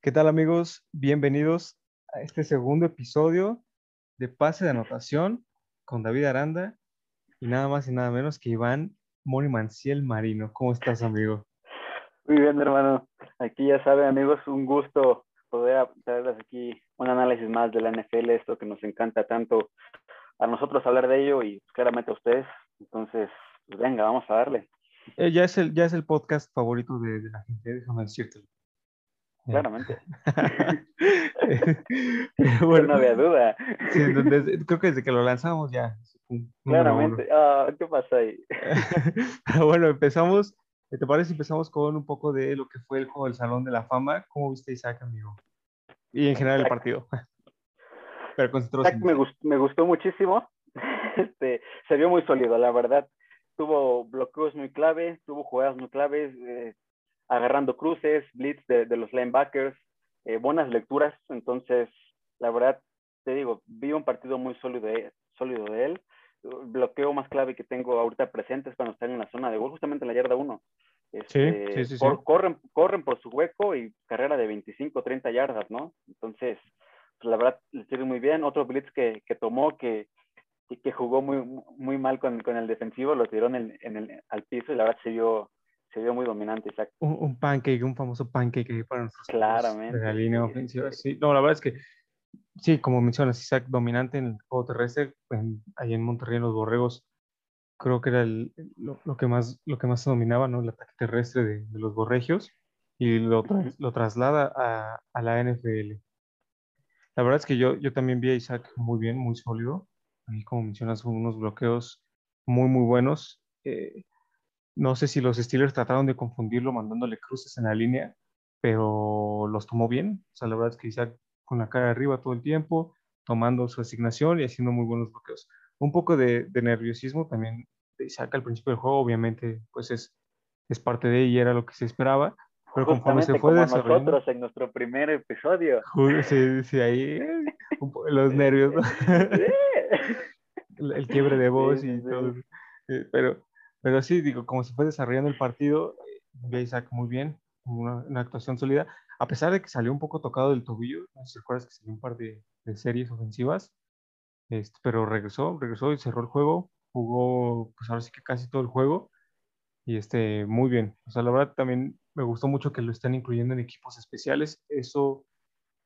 ¿Qué tal amigos? Bienvenidos a este segundo episodio de Pase de Anotación con David Aranda y nada más y nada menos que Iván Moni Manciel Marino. ¿Cómo estás, amigo? Muy bien, hermano. Aquí ya saben, amigos, un gusto poder traerles aquí un análisis más de la NFL, esto que nos encanta tanto a nosotros hablar de ello y claramente a ustedes. Entonces, pues venga, vamos a darle. Eh, ya, es el, ya es el podcast favorito de, de la gente, déjame decirte. Claramente. Bueno, no había duda. sí, entonces, creo que desde que lo lanzamos ya. Claramente. Ah, ¿Qué pasa ahí? bueno, empezamos. ¿Te parece si empezamos con un poco de lo que fue el juego del Salón de la Fama? ¿Cómo viste Isaac, amigo? Y en general el Isaac. partido. Pero en me, gustó, me gustó muchísimo. Este, se vio muy sólido, la verdad. Tuvo bloqueos muy clave, tuvo jugadas muy claves, eh, agarrando cruces, blitz de, de los linebackers, eh, buenas lecturas. Entonces, la verdad, te digo, vi un partido muy sólido de, sólido de él. Bloqueo más clave que tengo ahorita presente es cuando están en la zona de gol, justamente en la yarda 1. Este, sí, sí, sí. cor- Corren, corren por su hueco y carrera de 25, 30 yardas, ¿no? Entonces, pues, la verdad, le sirve muy bien. Otro blitz que, que tomó, que, que- jugó muy, muy mal con, con el defensivo, lo tiró en el, en el, al piso y la verdad se vio, se vio muy dominante, un, un pancake, un famoso pancake para amigos Claramente, de la línea ofensiva. Sí, no, la verdad es que sí, como mencionas, Isaac dominante en el juego terrestre, en- ahí en Monterrey en los Borregos, creo que era el- lo, lo que más lo que más se dominaba, ¿no? El ataque terrestre de, de los Borregios y lo, lo traslada a, a la NFL. La verdad es que yo, yo también vi a Isaac muy bien, muy sólido. Ahí, como mencionas, unos bloqueos muy, muy buenos. Eh, no sé si los Steelers trataron de confundirlo mandándole cruces en la línea, pero los tomó bien. O sea, la verdad es que Isaac con la cara arriba todo el tiempo, tomando su asignación y haciendo muy buenos bloqueos. Un poco de, de nerviosismo también de Isaac al principio del juego, obviamente, pues es, es parte de ella y era lo que se esperaba, pero conforme se fue como desarrollando... nosotros en nuestro primer episodio. Sí, sí, ahí los nervios, ¿no? el, el quiebre de voz Sí, y sí, sí. todo. Eh, Pero, pero sí, digo, como se fue desarrollando el partido, eh, a Isaac muy bien, una, una actuación sólida, a pesar de que salió un poco tocado del tobillo, no si recuerdas que salió un par de, series ofensivas, este, pero regresó, regresó y cerró el juego, jugó, pues ahora sí que casi todo el juego, y este, muy bien. O sea, la verdad también me gustó mucho que lo estén incluyendo en equipos especiales, eso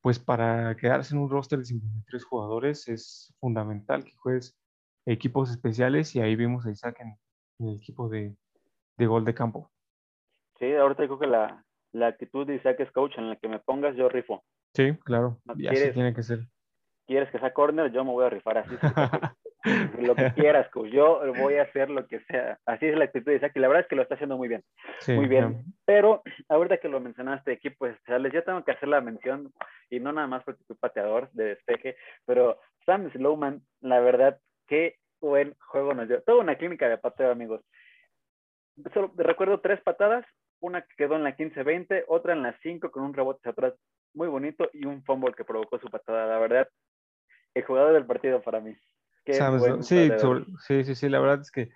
pues para quedarse en un roster de 53 jugadores es fundamental que juegues equipos especiales y ahí vimos a Isaac en, el equipo de, de gol de campo. Sí, ahorita creo que la, la actitud de Isaac es coach, en la que me pongas yo rifo. Sí, claro, ¿No y así tiene que ser. ¿Quieres que sea corner? Yo me voy a rifar así. lo que quieras, coach. Yo voy a hacer lo que sea. Así es la actitud de Isaac y la verdad es que lo está haciendo muy bien. Sí, Muy bien. Pero ahorita que lo mencionaste, equipos especiales, yo tengo que hacer la mención, y no nada más porque fui pateador de despeje, pero Sam Slowman, la verdad, qué buen juego nos dio. Toda una clínica de pateo, amigos. Solo recuerdo tres patadas, una que quedó en la 15-20, otra en la 5 con un rebote atrás muy bonito y un fumble que provocó su patada. La verdad, el jugador del partido para mí. Sí, sobre- sí, sí, sí, la verdad es que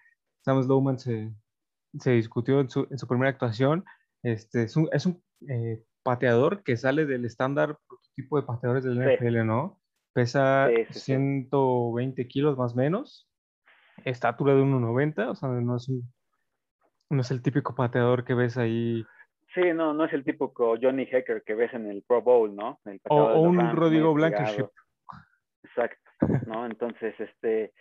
Sam Slowman se, se discutió en su, en su primera actuación. Este, es un, es un eh, pateador que sale del estándar tipo de pateadores del Sí. NFL, ¿no? Pesa sí, sí. 120 kilos más o menos, estatura de 1,90, o sea, no es, un- no es el típico pateador que ves ahí, Sí, no, no es el típico Johnny Hacker que ves en el Pro Bowl, ¿no? El o, un Rams, Rodrigo Blankenship. Exacto, ¿no? Entonces, este,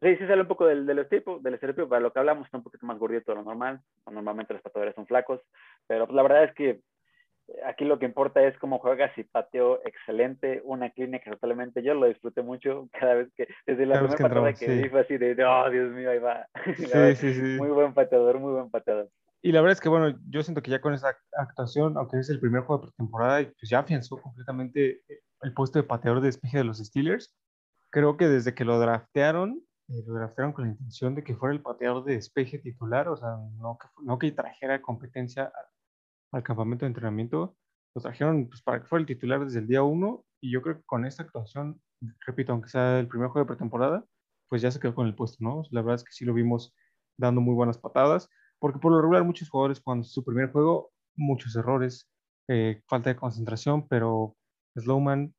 sí, sí sale un poco del, del estereotipo, del estereotipo, para lo que hablamos, está un poquito más gordito de lo normal, normalmente los pateadores son flacos, pero pues, la verdad es que aquí lo que importa es cómo juegas y pateo excelente, una clínica totalmente, yo lo disfruté mucho cada vez que, desde la primera que patada que sí. vi fue así de, oh, Dios mío, ahí va. Sí, verdad, sí, sí. Muy buen pateador, muy buen pateador. Y la verdad es que, bueno, yo siento que ya con esa actuación, aunque es el primer juego de pretemporada, pues ya afianzó completamente el puesto de pateador de despeje de los Steelers. Creo que desde que lo draftearon, eh, lo draftearon con la intención de que fuera el pateador de despeje titular, o sea, no que, no que trajera competencia al campamento de entrenamiento. lo trajeron pues, para que fuera el titular desde el día uno y yo creo que con esta actuación, repito, aunque sea el primer juego de pretemporada, pues ya se quedó con el puesto, ¿no? La verdad es que sí lo vimos dando muy buenas patadas, porque por lo regular muchos jugadores cuando su primer juego, muchos errores, eh, falta de concentración, pero Slowman,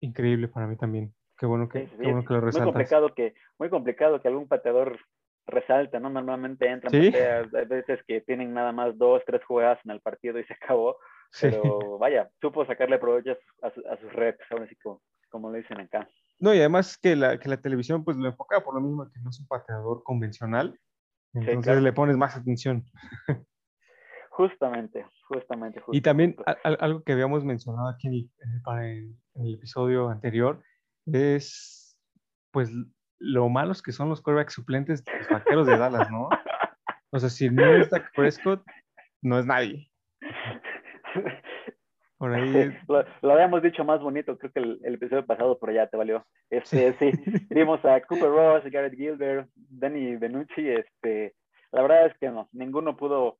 increíble para mí también. Qué bueno que, qué bueno que lo resaltas. Muy complicado que, muy complicado que algún pateador resalta, ¿no? Normalmente entran ¿Sí? hay veces que tienen nada más dos, tres jugadas en el partido y se acabó. Pero vaya, supo sacarle provecho a, sus redes, así como, como lo dicen acá. No, y además que la, que la televisión pues lo enfoca por lo mismo que no es un pateador convencional, entonces le pones más atención. Justamente, justamente, Y también algo que habíamos mencionado aquí en el, en el, episodio anterior es pues lo malos que son los quarterbacks suplentes de los vaqueros de Dallas, ¿no? O sea, si no es Dak Prescott, no es nadie. Por ahí. Lo, habíamos dicho más bonito, creo que el, episodio pasado por allá te valió. Este, sí. vimos a Cooper Ross, Garrett Gilbert, Danny Benucci, este, la verdad es que no, ninguno pudo,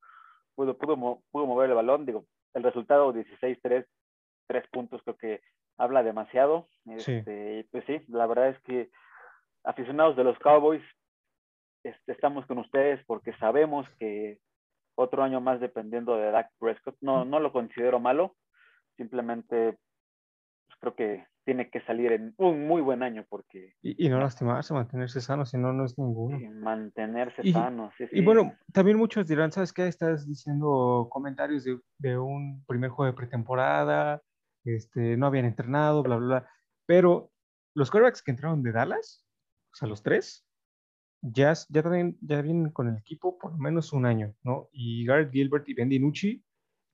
pudo, pudo, pudo mover el balón, digo, el resultado 16-3, tres puntos creo que habla demasiado. Este, Pues sí, la verdad es que aficionados de los Cowboys, este, estamos con ustedes porque sabemos que otro año más dependiendo de Dak Prescott, no, no lo considero malo, simplemente pues, creo que tiene que salir en un muy buen año porque... Y, no lastimarse, mantenerse sano, si no, no es ninguno. mantenerse sano, sí, Y bueno, también muchos dirán, ¿sabes qué? Estás diciendo comentarios de, de, un primer juego de pretemporada, este, no habían entrenado, bla, bla, bla. Pero los quarterbacks que entraron de Dallas, sea, los tres, ya, ya, también, ya vienen con el equipo por lo menos un año, ¿no? Y Garrett Gilbert y Ben DiNucci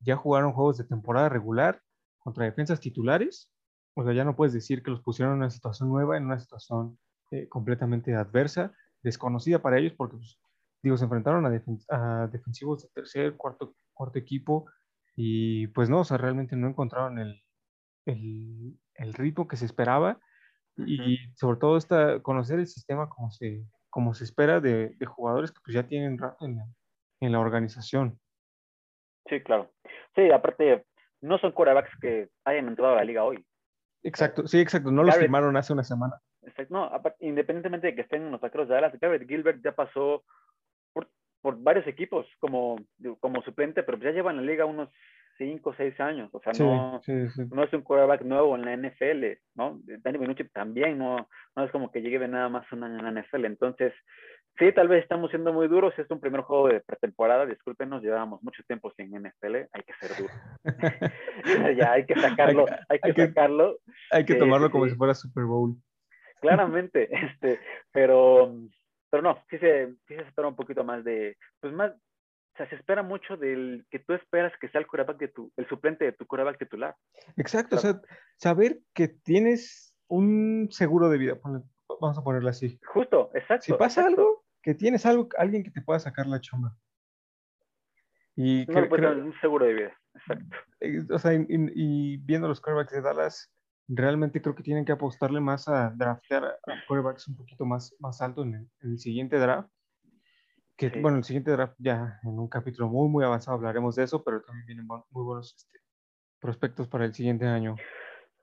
ya jugaron juegos de temporada regular contra defensas titulares, o sea, ya no puedes decir que los pusieron en una situación nueva, en una situación eh, completamente adversa, desconocida para ellos, porque, pues, digo, se enfrentaron a, defensivos de tercer, cuarto, cuarto equipo, y pues no, o sea, realmente no encontraron el, el, el ritmo que se esperaba, y sobre todo esta, conocer el sistema como se, como se espera de, de jugadores que pues ya tienen rato en en la organización. Sí, claro. Sí, aparte, no son quarterbacks que hayan entrado a la liga hoy. Exacto, sí, exacto. No los firmaron hace una semana. Exacto. No, independientemente de que estén en los vaqueros de Dallas, Garrett Gilbert ya pasó por, por, varios equipos como, como suplente, pero ya lleva en la liga unos 5 o 6 años. O sea, no, no es un quarterback nuevo en la NFL, ¿no? Danny Benucci también no, no es como que llegue de nada más un año en la NFL. Entonces, Sí, tal vez estamos siendo muy duros. Es un primer juego de pretemporada. Discúlpenos, llevábamos mucho tiempo sin NFL. Hay que ser duros. ya hay que sacarlo. Hay, que, sacarlo. Hay que tomarlo como si fuera Super Bowl. Claramente, este, pero, pero no, sí se, sí se espera un poquito más de, pues más, o sea, se espera mucho del que tú esperas que sea el quarterback de tu, el suplente de tu quarterback titular. Exacto, o sea, saber que tienes un seguro de vida, vamos a ponerlo así. Justo, exacto. Si pasa algo, que tienes algo, alguien que te pueda sacar la chamba. Y no, pues, un seguro de vida, exacto. Eh, o sea, y, viendo los quarterbacks de Dallas, realmente creo que tienen que apostarle más a draftear a quarterbacks un poquito más, más alto en el, siguiente draft. Que, bueno, el siguiente draft ya en un capítulo muy, muy avanzado hablaremos de eso, pero también vienen muy buenos este, prospectos para el siguiente año.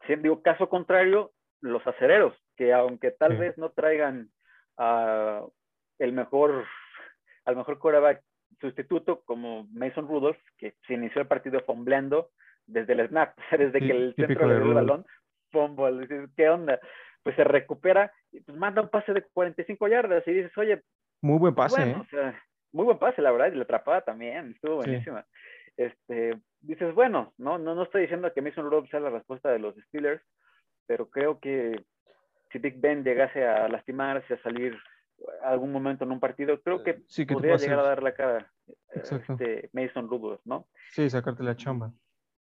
Sí, digo, caso contrario, los acereros, que aunque tal vez no traigan a el mejor, al mejor quarterback sustituto como Mason Rudolph, que se inició el partido fombleando desde el snap, desde que el centro le dio el balón, fumble, ¿qué onda? Pues se recupera pues manda un pase de 45 yardas y dices, oye, muy buen pase, ¿eh? muy buen pase, la verdad, y la atrapada también, estuvo buenísima. Este, dices, bueno, no, no, no estoy diciendo que Mason Rudolph sea la respuesta de los Steelers, pero creo que si Big Ben llegase a lastimarse, a salir algún momento en un partido, creo que, sí, que podría llegar a dar la cara este, Mason Rudolph, ¿no? Sí, sacarte la chamba.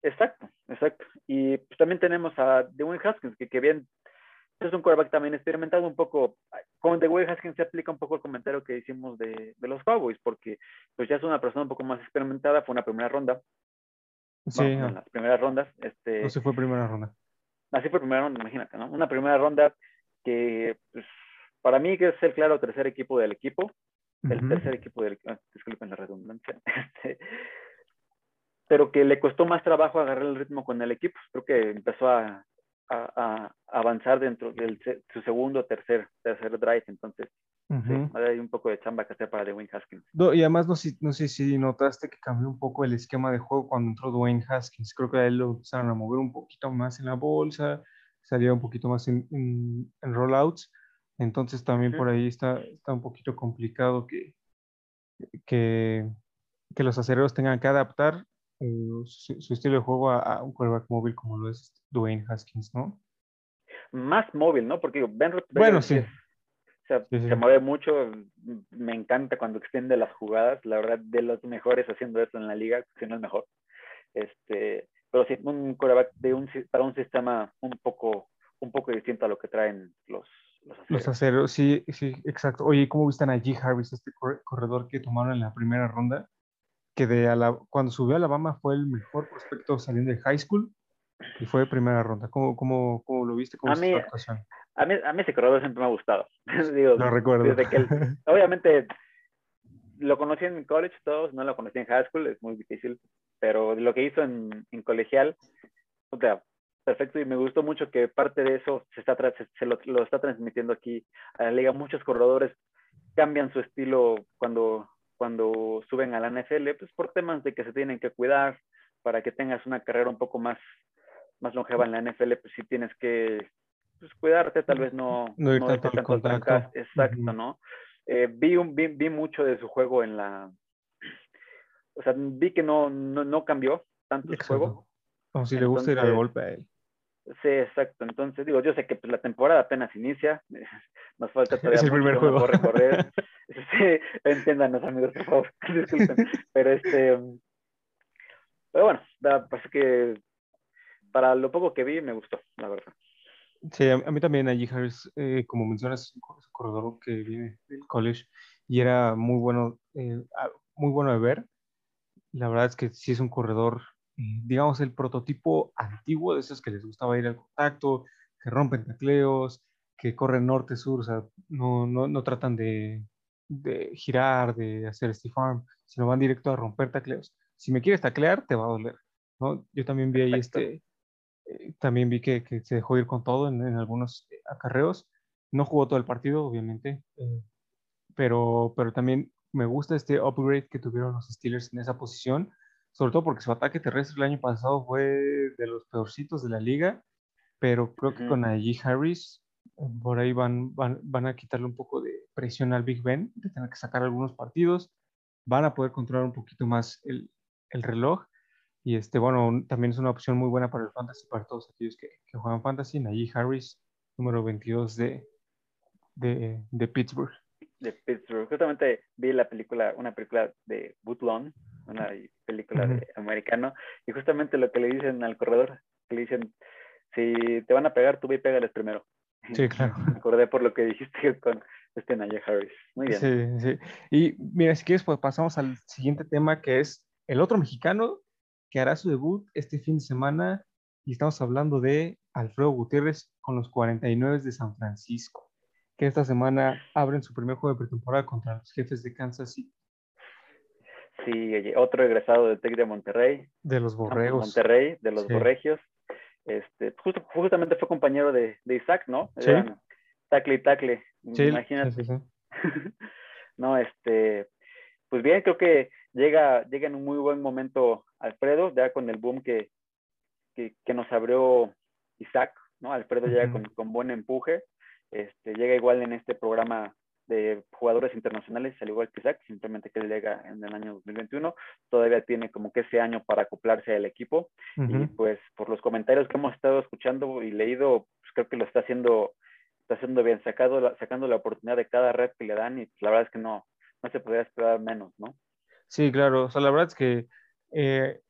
Exacto, exacto. Y pues, también tenemos a Dwayne Haskins, que, que bien es un quarterback también experimentado un poco. Con Dwayne Haskins se aplica un poco el comentario que hicimos de, de, los Cowboys, porque pues ya es una persona un poco más experimentada, fue una primera ronda. Sí. en las primeras rondas. Este, no se fue primera ronda. Así fue primera ronda, imagínate, ¿no? Una primera ronda que pues, para mí que es el claro tercer equipo del equipo, el tercer equipo del equipo, ah, disculpen la redundancia, este, pero que le costó más trabajo agarrar el ritmo con el equipo. Creo que empezó a, avanzar dentro de su segundo tercer, tercer drive, entonces hay un poco de chamba que hacer para Dwayne Haskins. y además no, no, sé si notaste que cambió un poco el esquema de juego cuando entró Dwayne Haskins. Creo que a él lo empezaron a mover un poquito más en la bolsa, salía un poquito más en, en, rollouts. Entonces también por ahí está, está un poquito complicado que, que, que los acereros tengan que adaptar eh, su, estilo de juego a, un quarterback móvil como lo es Dwayne Haskins, ¿no? Más móvil, ¿no? Porque Ben Bueno, sí. se mueve mucho, me encanta cuando extiende las jugadas, la verdad, de los mejores haciendo eso en la liga, si no es mejor. Este, pero sí, un quarterback de un, para un sistema un poco, un poco distinto a lo que traen los, los aceros. sí, sí, exacto. Oye, ¿cómo viste a G. Harris, este corredor que tomaron en la primera ronda? Que de cuando subió a Alabama fue el mejor prospecto saliendo de high school y fue de primera ronda. ¿Cómo, cómo, cómo lo viste? ¿Cómo a, mí, a, mí, a mí ese corredor siempre me ha gustado. Digo, lo recuerdo. Desde que obviamente lo conocí en college todos, no lo conocí en high school, es muy difícil, pero lo que hizo en, en colegial, o sea, perfecto y me gustó mucho que parte de eso se, está, se, lo, lo, está transmitiendo aquí a la liga. Muchos corredores cambian su estilo cuando cuando suben a la NFL, pues por temas de que se tienen que cuidar, para que tengas una carrera un poco más, más longeva en la NFL, pues sí tienes que pues, cuidarte, tal vez no, no, no tanto exacto, ¿no? Eh, vi, un, vi, vi, mucho de su juego en la, o sea, vi que no, no, no cambió tanto su juego. Como si le gusta ir al golpe a él. Sí, exacto. Entonces, digo, yo sé que pues, la temporada apenas inicia, nos falta todavía es el primer juego. recorrer. sí, entiéndanos, amigos, por favor, disculpen. Pero este, pero bueno, pues que para lo poco que vi me gustó, la verdad. Sí, a, mí también allí Harris, eh, como mencionas, es un corredor que viene del college y era muy bueno, eh, muy bueno de ver. La verdad es que sí es un corredor digamos, el prototipo antiguo de esos que les gustaba ir al contacto, que rompen tacleos, que corren norte-sur, o sea, no, no, no tratan de, de, girar, de hacer stiff arm, sino van directo a romper tacleos. Si me quieres taclear, te va a doler. ¿no? Yo también vi ahí este, eh, también vi que, que, se dejó ir con todo en, en, algunos acarreos. No jugó todo el partido, obviamente, eh, pero, pero también me gusta este upgrade que tuvieron los Steelers en esa posición sobre todo porque su ataque terrestre el año pasado fue de los peorcitos de la liga, pero creo que con allí Harris por ahí van, van, van, a quitarle un poco de presión al Big Ben, de tener que sacar algunos partidos, van a poder controlar un poquito más el, el reloj. Y este, bueno, también es una opción muy buena para el fantasy, para todos aquellos que, que juegan fantasy. Najee Harris, número 22 de, de, de Pittsburgh. De Pittsburgh. Justamente vi la película, una película de Bootlon, una película de americano, y justamente lo que le dicen al corredor, le dicen, si te van a pegar, tú ve y pégales primero. Sí, claro. Me acordé por lo que dijiste con este Naya Harris. Muy bien. Sí, sí. Y mira, si quieres, pues pasamos al siguiente tema, que es el otro mexicano que hará su debut este fin de semana, y estamos hablando de Alfredo Gutiérrez con los 49 de San Francisco, que esta semana abren su primer juego de pretemporada contra los jefes de Kansas City. Sí, otro egresado de TEC de Monterrey. De los Borregos. Monterrey, de los Borregios. Este, justo, justamente fue compañero de, de Isaac, ¿no? Sí. tacle y tacle. Sí, Imagínate. no, este, pues bien, creo que llega, llega en un muy buen momento Alfredo, ya con el boom que, que, que nos abrió Isaac, ¿no? Alfredo llega con, con, buen empuje, este, llega igual en este programa de jugadores internacionales, al igual que Isaac, simplemente que llega en el año 2021, todavía tiene como que ese año para acoplarse al equipo y pues por los comentarios que hemos estado escuchando y leído, pues creo que lo está haciendo, está haciendo bien, sacado, sacando la oportunidad de cada red que le dan y la verdad es que no, no se podría esperar menos, ¿no? Sí, claro, o sea, la verdad es que eh,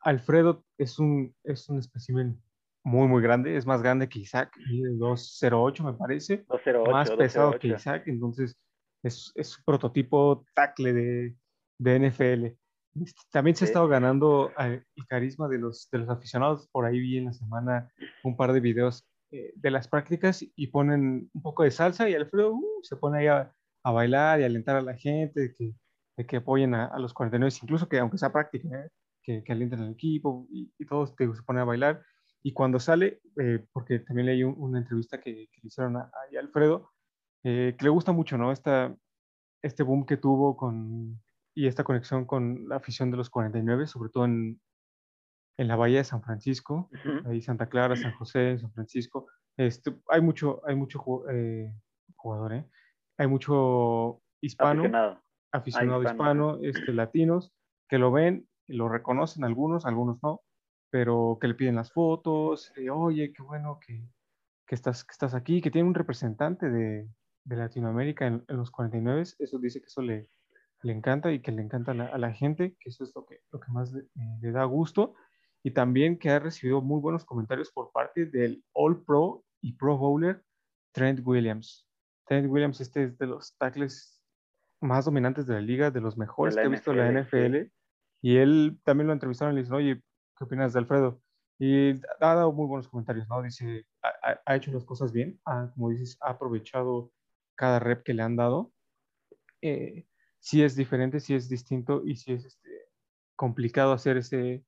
Alfredo es un, es un espécimen muy, muy grande, es más grande que Isaac, 208 me parece, 208, más pesado que Isaac, entonces es, es un prototipo tackle de, de NFL. Este, también se ha estado ganando eh, el carisma de los, de los aficionados, por ahí vi en la semana un par de videos eh, de las prácticas y ponen un poco de salsa y Alfredo uh, se pone ahí a, a, bailar y alentar a la gente de que, de que apoyen a, a, los 49, incluso que aunque sea práctica, ¿eh? que, que alientan al equipo y, y todos se pone a bailar. Y cuando sale, eh, porque también leí una entrevista que, le hicieron a, a Alfredo, eh, que le gusta mucho, ¿no? Esta, este boom que tuvo con, y esta conexión con la afición de los 49, sobre todo en, en la Bahía de San Francisco, ahí Santa Clara, San José, San Francisco. Este, hay mucho, hay mucho eh, jugador, ¿eh? Hay mucho hispano, aficionado, aficionado hispano, este, latinos, que lo ven, lo reconocen algunos, algunos no, pero que le piden las fotos, oye, qué bueno que, que, estás, que estás aquí, que tiene un representante de, de Latinoamérica en, los 49, eso dice que eso le, le encanta y que le encanta a la, gente, que eso es lo que, lo que más le, le da gusto y también que ha recibido muy buenos comentarios por parte del All Pro y Pro Bowler Trent Williams. Trent Williams este es de los tackles más dominantes de la liga, de los mejores que ha visto la NFL. Y él también lo entrevistaron y le dicen, oye, ¿qué opinas de Alfredo? Y ha dado muy buenos comentarios, ¿no? Dice, ha, hecho las cosas bien, como dices, ha aprovechado cada rep que le han dado. Eh, sí es diferente, sí es distinto y sí es este, complicado hacer ese,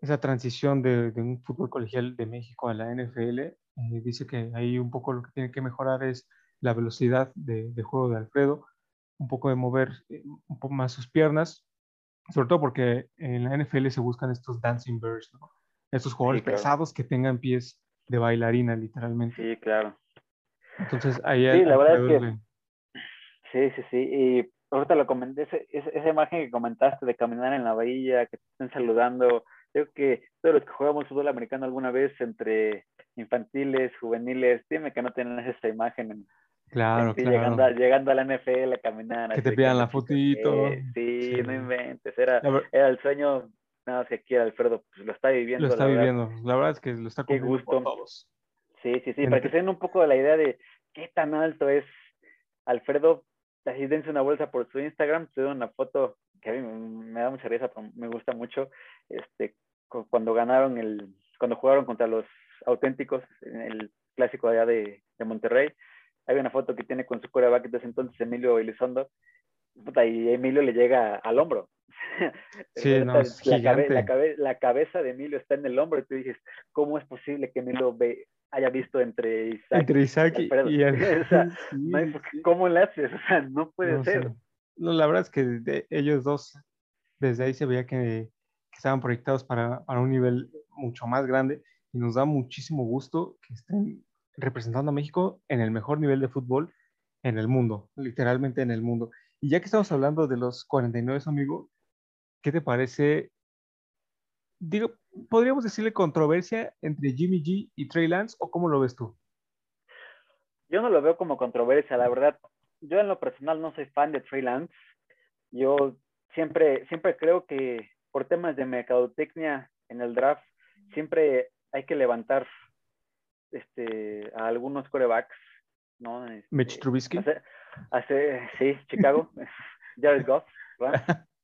esa transición de, un fútbol colegial de México a la NFL. Eh, dice que ahí un poco lo que tiene que mejorar es la velocidad de, juego de Alfredo, un poco de mover eh, un poco más sus piernas, sobre todo porque en la NFL se buscan estos dancing birds, estos jugadores pesados que tengan pies de bailarina, literalmente. Sí, claro. Entonces ahí Sí, la verdad es que... Sí, sí, sí. Y ahorita lo comenté, esa imagen que comentaste de caminar en la bahía, que te estén saludando, Creo que todos los que jugamos fútbol americano alguna vez entre infantiles, juveniles, dime que no tienen esa imagen en, Claro, claro. Llegando, a, llegando a la NFL a caminar. Que te pidan la fotito. sí, no inventes. Era, era el sueño, nada más que aquí Alfredo pues, lo está viviendo. Lo está viviendo. La verdad es que lo está cumpliendo por todos. Sí, sí, sí. Para que se den un poco de la idea de qué tan alto es Alfredo. Así dense una bolsa por su Instagram. Tuve una foto que a mí me da mucha risa, me gusta mucho, este, cuando ganaron el, cuando jugaron contra los auténticos en el clásico allá de, de Monterrey, hay una foto que tiene con su coreback desde entonces Emilio Elizondo, y Emilio le llega al hombro. Sí, no, es la, cabe, la, cabeza de Emilio está en el hombro y tú dices, ¿cómo es posible que Emilio ve, haya visto entre Isaac, entre Isaac y, y, o sea, ¿Cómo le haces? O sea, no puede ser. No, la verdad es que ellos dos, desde ahí se veía que, estaban proyectados para, para, un nivel mucho más grande y nos da muchísimo gusto que estén representando a México en el mejor nivel de fútbol en el mundo, literalmente en el mundo. Y ya que estamos hablando de los 49, amigo, ¿qué te parece? Digo, podríamos decirle controversia entre Jimmy G y Trey Lance, o cómo lo ves tú? Yo no lo veo como controversia, la verdad yo en lo personal no soy fan de Trey Lance. Yo siempre, siempre creo que por temas de mercadotecnia en el draft, siempre hay que levantar este, a algunos corebacks, ¿no? Este, Mitch Trubisky. Hace, sí, Chicago, Jared Goff,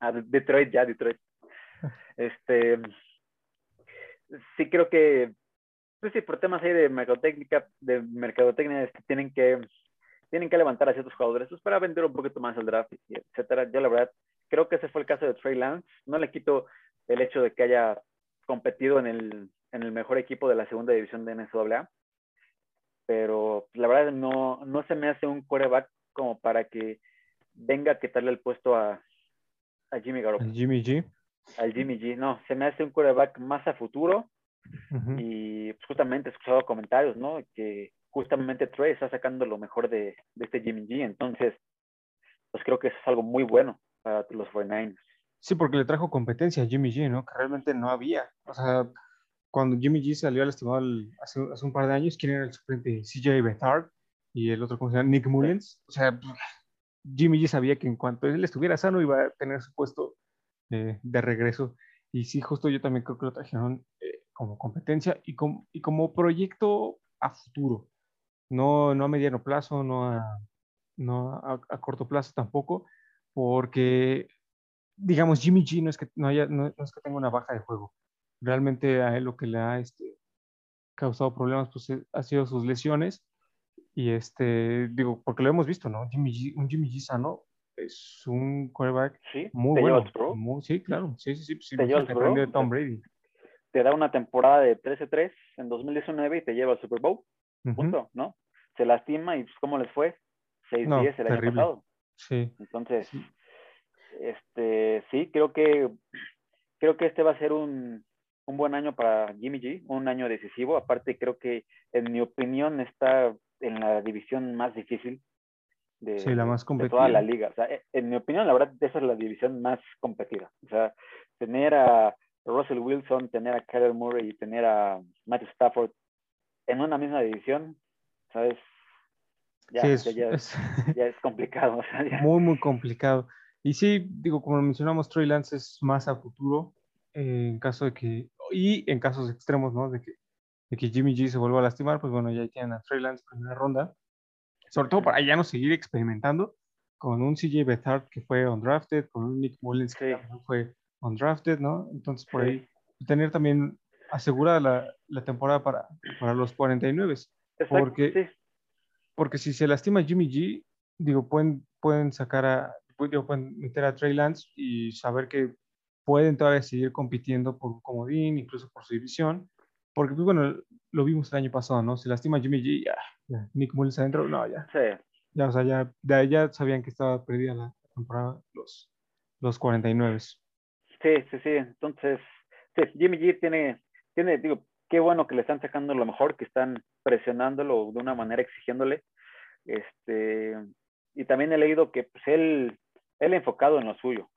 A Detroit, ya, Detroit. Este, sí creo que, pues sí, por temas ahí de mercadotecnia, de mercadotecnia, este, tienen que tienen que levantar a ciertos jugadores pues, para vender un poquito más el draft, y etcétera. Yo la verdad creo que ese fue el caso de Trey Lance. No le quito el hecho de que haya competido en el, en el mejor equipo de la segunda división de NCAA, pero la verdad no, no se me hace un quarterback como para que venga a quitarle el puesto a, a Jimmy Garoppolo. Jimmy G. Al Jimmy G, no, se me hace un quarterback más a futuro y pues, justamente he escuchado comentarios, ¿no? Que justamente Trey está sacando lo mejor de, este Jimmy G. Entonces, pues creo que eso es algo muy bueno para los 49ers. Sí, porque le trajo competencia a Jimmy G, ¿no? Que realmente no había. O sea, cuando Jimmy G salió al estimado hace, un par de años, ¿quién era el suplente? CJ Bethard y el otro, ¿cómo se llama? Nick Mullens. O sea, Jimmy G sabía que en cuanto él estuviera sano iba a tener su puesto eh, de regreso. Y sí, justo yo también creo que lo trajeron eh, como competencia y como, y como proyecto a futuro no, no a mediano plazo, no a, no a, corto plazo tampoco, porque, digamos, Jimmy G no es que, no, haya, no, es que tenga una baja de juego. Realmente a él lo que le ha este, causado problemas pues, eh, ha sido sus lesiones. Y este, digo, porque lo hemos visto, ¿no? Jimmy un Jimmy G sano es un quarterback Sí, muy te bueno. muy- sí, claro. Sí, sí, sí. sí, Te de Tom sea, Brady. te da una temporada de 13-3 en 2019 y te lleva al Super Bowl, punto, ¿no? Se lastima y pues, ¿cómo les fue? 6-10 No, el año terrible. pasado. Sí. Entonces, Sí. este, sí, creo que creo que este va a ser un, un buen año para Jimmy G, un año decisivo. Aparte, creo que, en mi opinión, está en la división más difícil de, Sí, la más de toda la liga. O sea, e- en mi opinión, la verdad, esa es la división más competida. O sea, tener a Russell Wilson, tener a Kyler Murray y tener a Matthew Stafford en una misma división, ¿sabes? Ya, Sí, es, ya, es ya es complicado. O sea, ya- muy, muy complicado. Y sí, digo, como mencionamos, Trey Lance es más a futuro en caso de que, y en casos extremos, ¿no? De que, de que Jimmy G se vuelva a lastimar, pues bueno, ya tienen a Trey Lance primera ronda. Sobre todo para ya no seguir experimentando con un CJ Beathard que fue undrafted, con un Nick Mullins que Sí. fue undrafted, ¿no? Entonces por ahí tener también asegurada la, la temporada para, para los 49. Exacto, porque- sí. Porque si se lastima Jimmy G, digo, pueden, pueden sacar a, digo, pueden meter a Trey Lance y saber que pueden todavía seguir compitiendo por un comodín, incluso por su división. Porque, pues bueno, lo vimos el año pasado, ¿no? Se lastima Jimmy G, ya, ya, Nick Mullins adentro, no, ya, Sí, ya, o sea, ya, ahí ya sabían que estaba perdida la temporada los, los 49. sí, sí, sí. Entonces, sí, Jimmy G tiene, tiene, digo, qué bueno que le están sacando lo mejor, que están presionándolo de una manera, exigiéndole. Este, y también he leído que pues, él, él enfocado en lo suyo.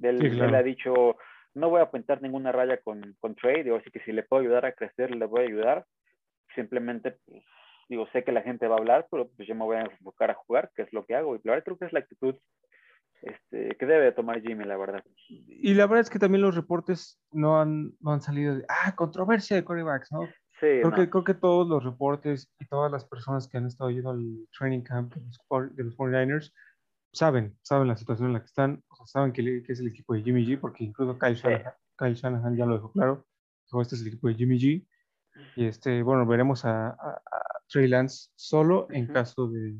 Él, Sí, él claro. ha dicho, no voy a pintar ninguna raya con, con trade, digo, así que si le puedo ayudar a crecer, le voy a ayudar. Simplemente, pues, digo, sé que la gente va a hablar, pero pues yo me voy a enfocar a jugar, que es lo que hago. Y la verdad creo que es la actitud este, que debe de tomar Jimmy, la verdad. Y la verdad es que también los reportes no han, no han salido de, ah, controversia de quarterbacks, ¿no? Sí, Creo, no. que, creo que todos los reportes y todas las personas que han estado yendo al training camp de los, de los 49ers saben, saben la situación en la que están, o sea, saben que, es el equipo de Jimmy G, porque incluso Kyle. Shanahan, Kyle Shanahan ya lo dejó claro, dijo, este es el equipo de Jimmy G, y este, bueno, veremos a, a- a Trey Lance solo en caso de,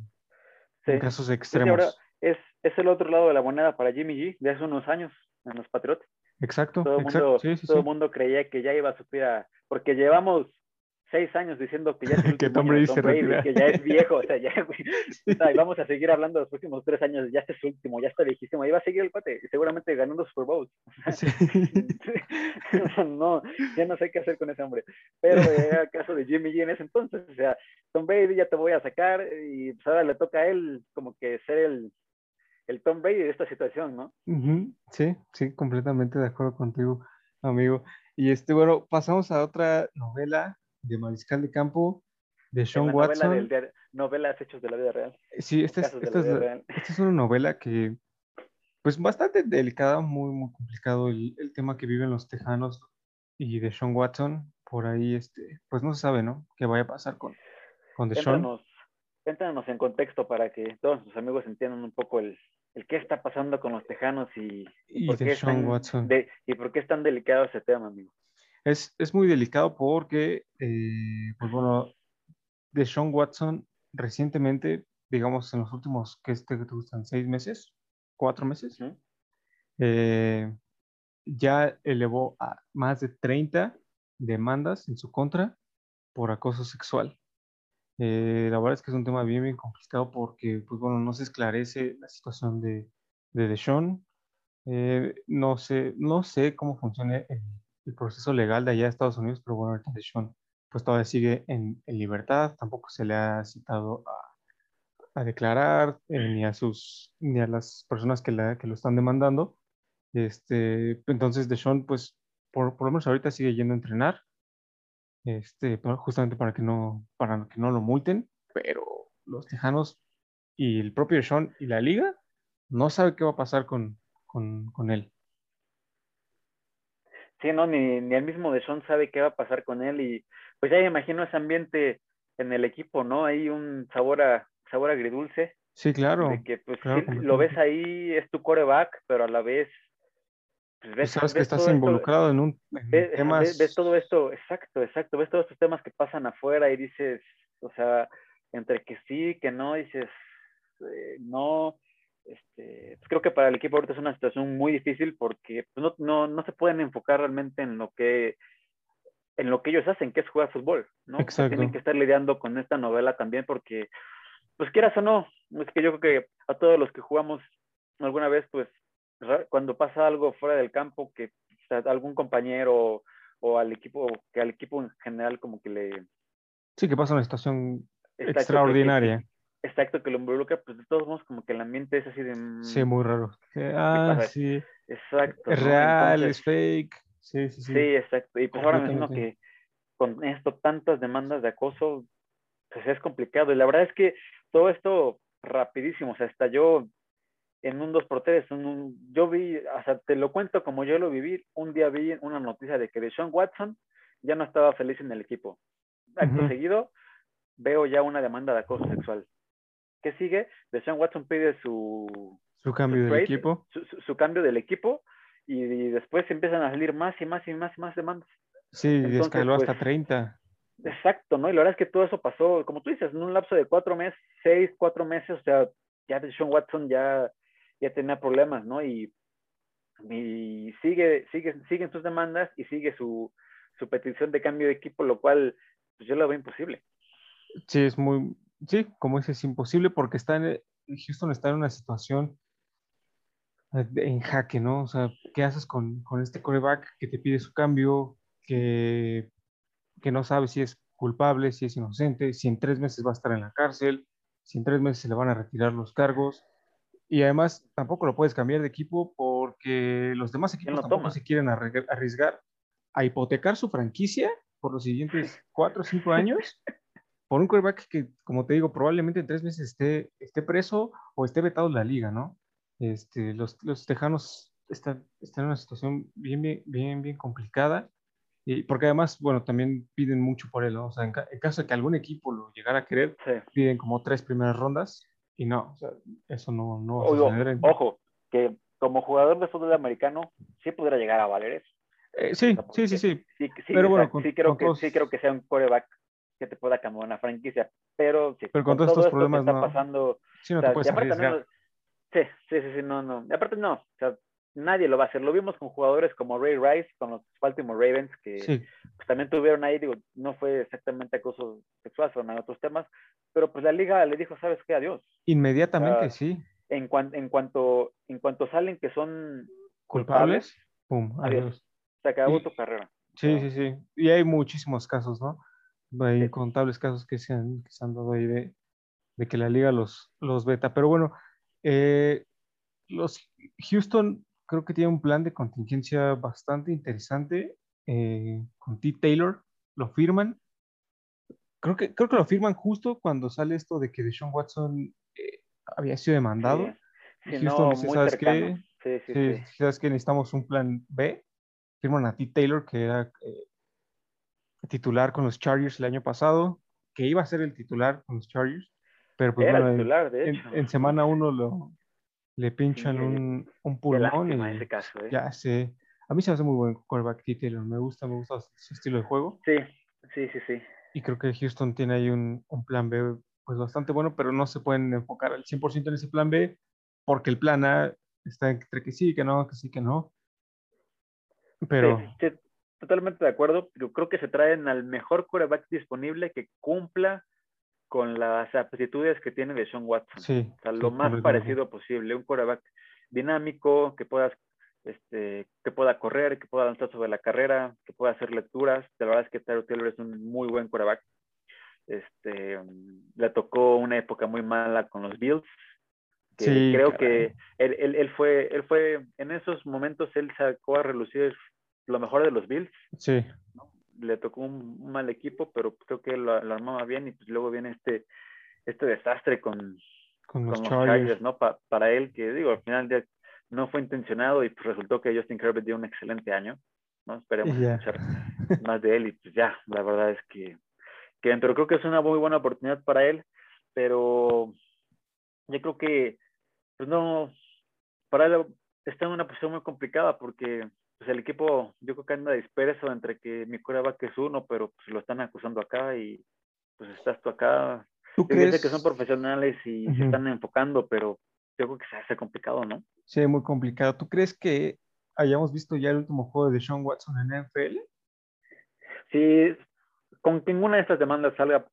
Sí. en casos extremos. ahora es, es el otro lado de la moneda para Jimmy G de hace unos años en los Patriots. Exacto, Todo el mundo, sí, sí, todo mundo creía que ya iba a suplir a... Porque llevamos seis años diciendo que ya es el Que Tom Brady Tom que ya es viejo, o sea, ya, güey. O sea, y vamos a seguir hablando los últimos tres años, ya este es su último, ya está viejísimo, ahí va a seguir el cuate, seguramente ganando Super Bowls. Sí. no, ya no sé qué hacer con ese hombre. Pero era el caso de Jimmy G en ese entonces. O sea, Tom Brady ya te voy a sacar y pues ahora le toca a él como que ser el, el Tom Brady de esta situación, ¿no? Sí, sí, completamente de acuerdo contigo, amigo. Y este, bueno, pasamos a otra novela de Mariscal de Campo de En Sean novela Watson. del día- novelas hechos de la vida real. Sí, esta es, de esta es vida la- real. esta es una novela que, pues, bastante delicada, muy, muy complicado el, el tema que viven los tejanos y de Sean Watson. Por ahí, este, pues no se sabe, ¿no? ¿Qué vaya a pasar con, con Deshaun? Éntranos, éntranos en contexto para que todos sus amigos entiendan un poco el, el qué está pasando con los tejanos y, Y por qué de es Sean tan Watson. de- y por qué es tan delicado ese tema, amigo. Es, es muy delicado porque, eh, pues bueno, de Sean Watson recientemente, digamos en los últimos, que este que te gustan? ¿Seis meses? ¿Cuatro meses? Eh, ya elevó a más de 30 demandas en su contra por acoso sexual. Eh, la verdad es que es un tema bien, bien complicado porque, pues bueno, no se esclarece la situación de, de Deshaun. Eh, no sé, no sé cómo funciona el, el proceso legal de allá de Estados Unidos, pero bueno, ahorita Deshaun pues todavía sigue en, libertad, tampoco se le ha citado a, a declarar, eh, ni a sus, ni a las personas que, la- lo están demandando. Este, entonces Deshaun, pues, por, por lo menos ahorita sigue yendo a entrenar, este, justamente para que no, para que no lo multen, pero los Tejanos y el propio Deshaun y la liga no sabe qué va a pasar con, con, con él. Sí, no, ni, ni el mismo Deshaun sabe qué va a pasar con él y pues ya me imagino ese ambiente en el equipo, ¿no? Hay un sabor a sabor agridulce Sí, claro. de que pues claro, sí, lo ves ahí, es tu coreback, pero a la vez pues, ves, sabes que estás esto- involucrado en un en ves, ajá, temas. ves- ves todo esto, exacto, exacto, ves todos estos temas que pasan afuera y dices, o sea, entre que sí, que no, dices, eh, no, este, pues creo que para el equipo ahorita es una situación muy difícil porque pues, no, no, no se pueden enfocar realmente en lo que en lo que ellos hacen, que es jugar fútbol, ¿no? tienen que estar lidiando con esta novela también porque, pues quieras o no, es que yo creo que a todos los que jugamos alguna vez, pues cuando pasa algo fuera del campo, que algún compañero o al equipo, que al equipo en general como que le... Sí, que pasa una situación extraordinaria. Exacto, que lo involucra, pues de todos modos como que el ambiente es así de... Sí, muy raro. Ah, sí. Exacto. Es real, es fake. Sí, sí, sí. Sí, exacto. Y pues ahora mismo que con esto tantas demandas de acoso, pues es complicado. Y la verdad es que todo esto rapidísimo, o sea, estalló en un 2 por 3 yo vi, o sea, te lo cuento como yo lo viví, un día vi una noticia de que Deshaun Watson ya no estaba feliz en el equipo. Acto seguido, veo ya una demanda de acoso sexual. ¿Qué sigue? Deshaun Watson pide su... Su cambio del equipo. Su, cambio del equipo y, después empiezan a salir más y más y más y más demandas. Sí, Entonces, escaló hasta 30. Pues, exacto, ¿no? Y la verdad es que todo eso pasó, como tú dices, en un lapso de cuatro meses, seis, cuatro meses, o sea, ya Deshaun Watson ya ya tenía problemas, ¿no? Y, y sigue, sigue, siguen sus demandas y sigue su, su petición de cambio de equipo, lo cual pues yo lo veo imposible. Sí, es muy, sí, como dices, es imposible porque está en, Houston está en una situación eh, en jaque, ¿no? O sea, ¿qué haces con, con este coreback que te pide su cambio, que, que no sabe si es culpable, si es inocente, si en tres meses va a estar en la cárcel, si en tres meses se le van a retirar los cargos? Y además tampoco lo puedes cambiar de equipo porque los demás equipos tampoco se quieren arriesgar a hipotecar su franquicia por los siguientes cuatro o cinco años por un quarterback que, como te digo, probablemente en tres meses esté, esté preso o esté vetado en la liga, ¿no? Este, los, los tejanos están, están en una situación bien, bien, bien, bien complicada. Y porque además, bueno, también piden mucho por él, ¿no? O sea, en, caso de que algún equipo lo llegara a querer, piden como tres primeras rondas y no, o sea, eso no, no va a suceder. Ojo, que como jugador de fútbol americano sí podría llegar a valer eso. Eh, sí, sí, sí, sí, sí. Pero bueno, sí, creo que, sí creo que sea un coreback que te pueda cambiar una franquicia, pero, sí, pero con, todos estos problemas que está pasando... Sí, no te puedes sí, sí, sí, sí, no, no. Y aparte no, o sea, nadie lo va a hacer. Lo vimos con jugadores como Ray Rice, con los Baltimore Ravens, que pues, también tuvieron ahí, digo, no fue exactamente acoso sexual, fueron otros temas, pero pues la liga le dijo, ¿sabes qué? Adiós. Inmediatamente, sí. En, en, cuanto, en cuanto salen que son culpables, pum, adiós. Se acabó tu carrera. Sí, sí, sí. Y hay muchísimos casos, ¿no? Hay incontables casos que se han, que se han dado ahí de, de, que la liga los, los veta. Pero bueno, eh, los Houston creo que tiene un plan de contingencia bastante interesante eh, con T. Taylor. Lo firman. Creo que, creo que lo firman justo cuando sale esto de que Deshaun Watson eh, había sido demandado. Sí. Houston ¿sabes qué? Sí, ¿Sabes que necesitamos un plan B? Firman a T. Taylor, que era titular con los Chargers el año pasado, que iba a ser el titular con los Chargers, pero pues bueno, en, en, semana uno lo, le pinchan un, un, pulmón. y ese caso, ¿eh? Ya sé. A mí se me hace muy buen quarterback Taylor. Me gusta, me gusta su estilo de juego. Sí, sí, sí, sí. Y creo que Houston tiene ahí un, un plan B pues bastante bueno, pero no se pueden enfocar al 100% en ese plan B porque el plan A está entre que sí, que no, que sí, que no. Pero... Sí, totalmente de acuerdo. Yo creo que se traen al mejor quarterback disponible que cumpla con las aptitudes que tiene de Sean Watson. Sí, o sea, lo más parecido posible. Un quarterback dinámico, que puedas este, que pueda correr, que pueda lanzar sobre la carrera, que pueda hacer lecturas. La verdad es que Tyler Taylor es un muy buen quarterback. Este, le tocó una época muy mala con los Bills. Que sí, creo que él, él, él, fue, él fue, en esos momentos, él sacó a relucir lo mejor de los Bills. Sí le tocó un, mal equipo, pero creo que lo, armaba bien y pues luego viene este, este desastre con, con los, Chargers, ¿no? para él, que digo, al final no fue intencionado y pues resultó que Justin Herbert dio un excelente año, ¿no? Esperemos escuchar más de él y pues ya, la verdad es que, que, pero creo que es una muy buena oportunidad para él, pero yo creo que, pues no, para él está en una posición muy complicada porque pues el equipo yo creo que anda disperso entre que mi que es uno, pero pues lo están acusando acá y pues estás tú acá. ¿Tú crees? que son profesionales y se están enfocando, pero yo creo que se hace complicado, ¿no? Sí, muy complicado. ¿Tú crees que hayamos visto ya el último juego de Sean Watson en NFL? Sí, con ninguna de estas demandas salga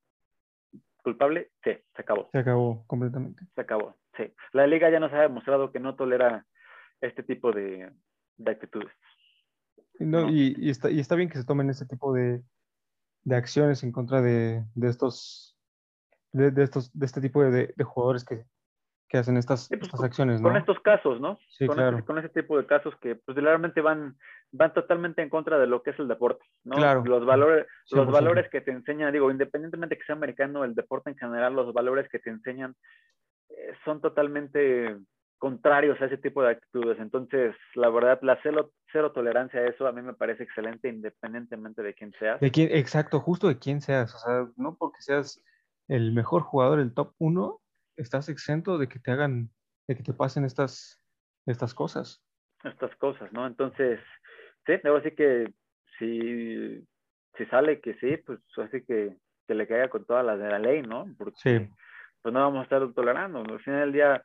culpable, sí, se acabó. Se acabó completamente. Se acabó, sí. La liga ya nos ha demostrado que no tolera este tipo de, de actitudes. No, Y, y, está, y está bien que se tomen ese tipo de, de acciones en contra de, de estos, de, de, estos, de este tipo de, jugadores que, que hacen estas, Sí, pues, estas acciones, ¿no? Con estos casos, ¿no? Sí, con, claro. este, con ese tipo de casos que pues realmente van, van totalmente en contra de lo que es el deporte, ¿no? Claro. Los valores, los 100%. valores que te enseñan, digo, independientemente que sea americano, el deporte en general, los valores que te enseñan eh, son totalmente contrarios a ese tipo de actitudes. Entonces, la verdad, la cero, cero tolerancia a eso a mí me parece excelente independientemente de quién seas. De quién, exacto, justo de quién seas. O sea, no porque seas el mejor jugador, el top uno, estás exento de que te hagan, de que te pasen estas, estas cosas. estas cosas, ¿no? Entonces, sí, debo decir que si, si sale que sí, pues así que, que le caiga con todas las de la ley, ¿no? Porque Sí. pues no vamos a estar tolerando. Al final del día,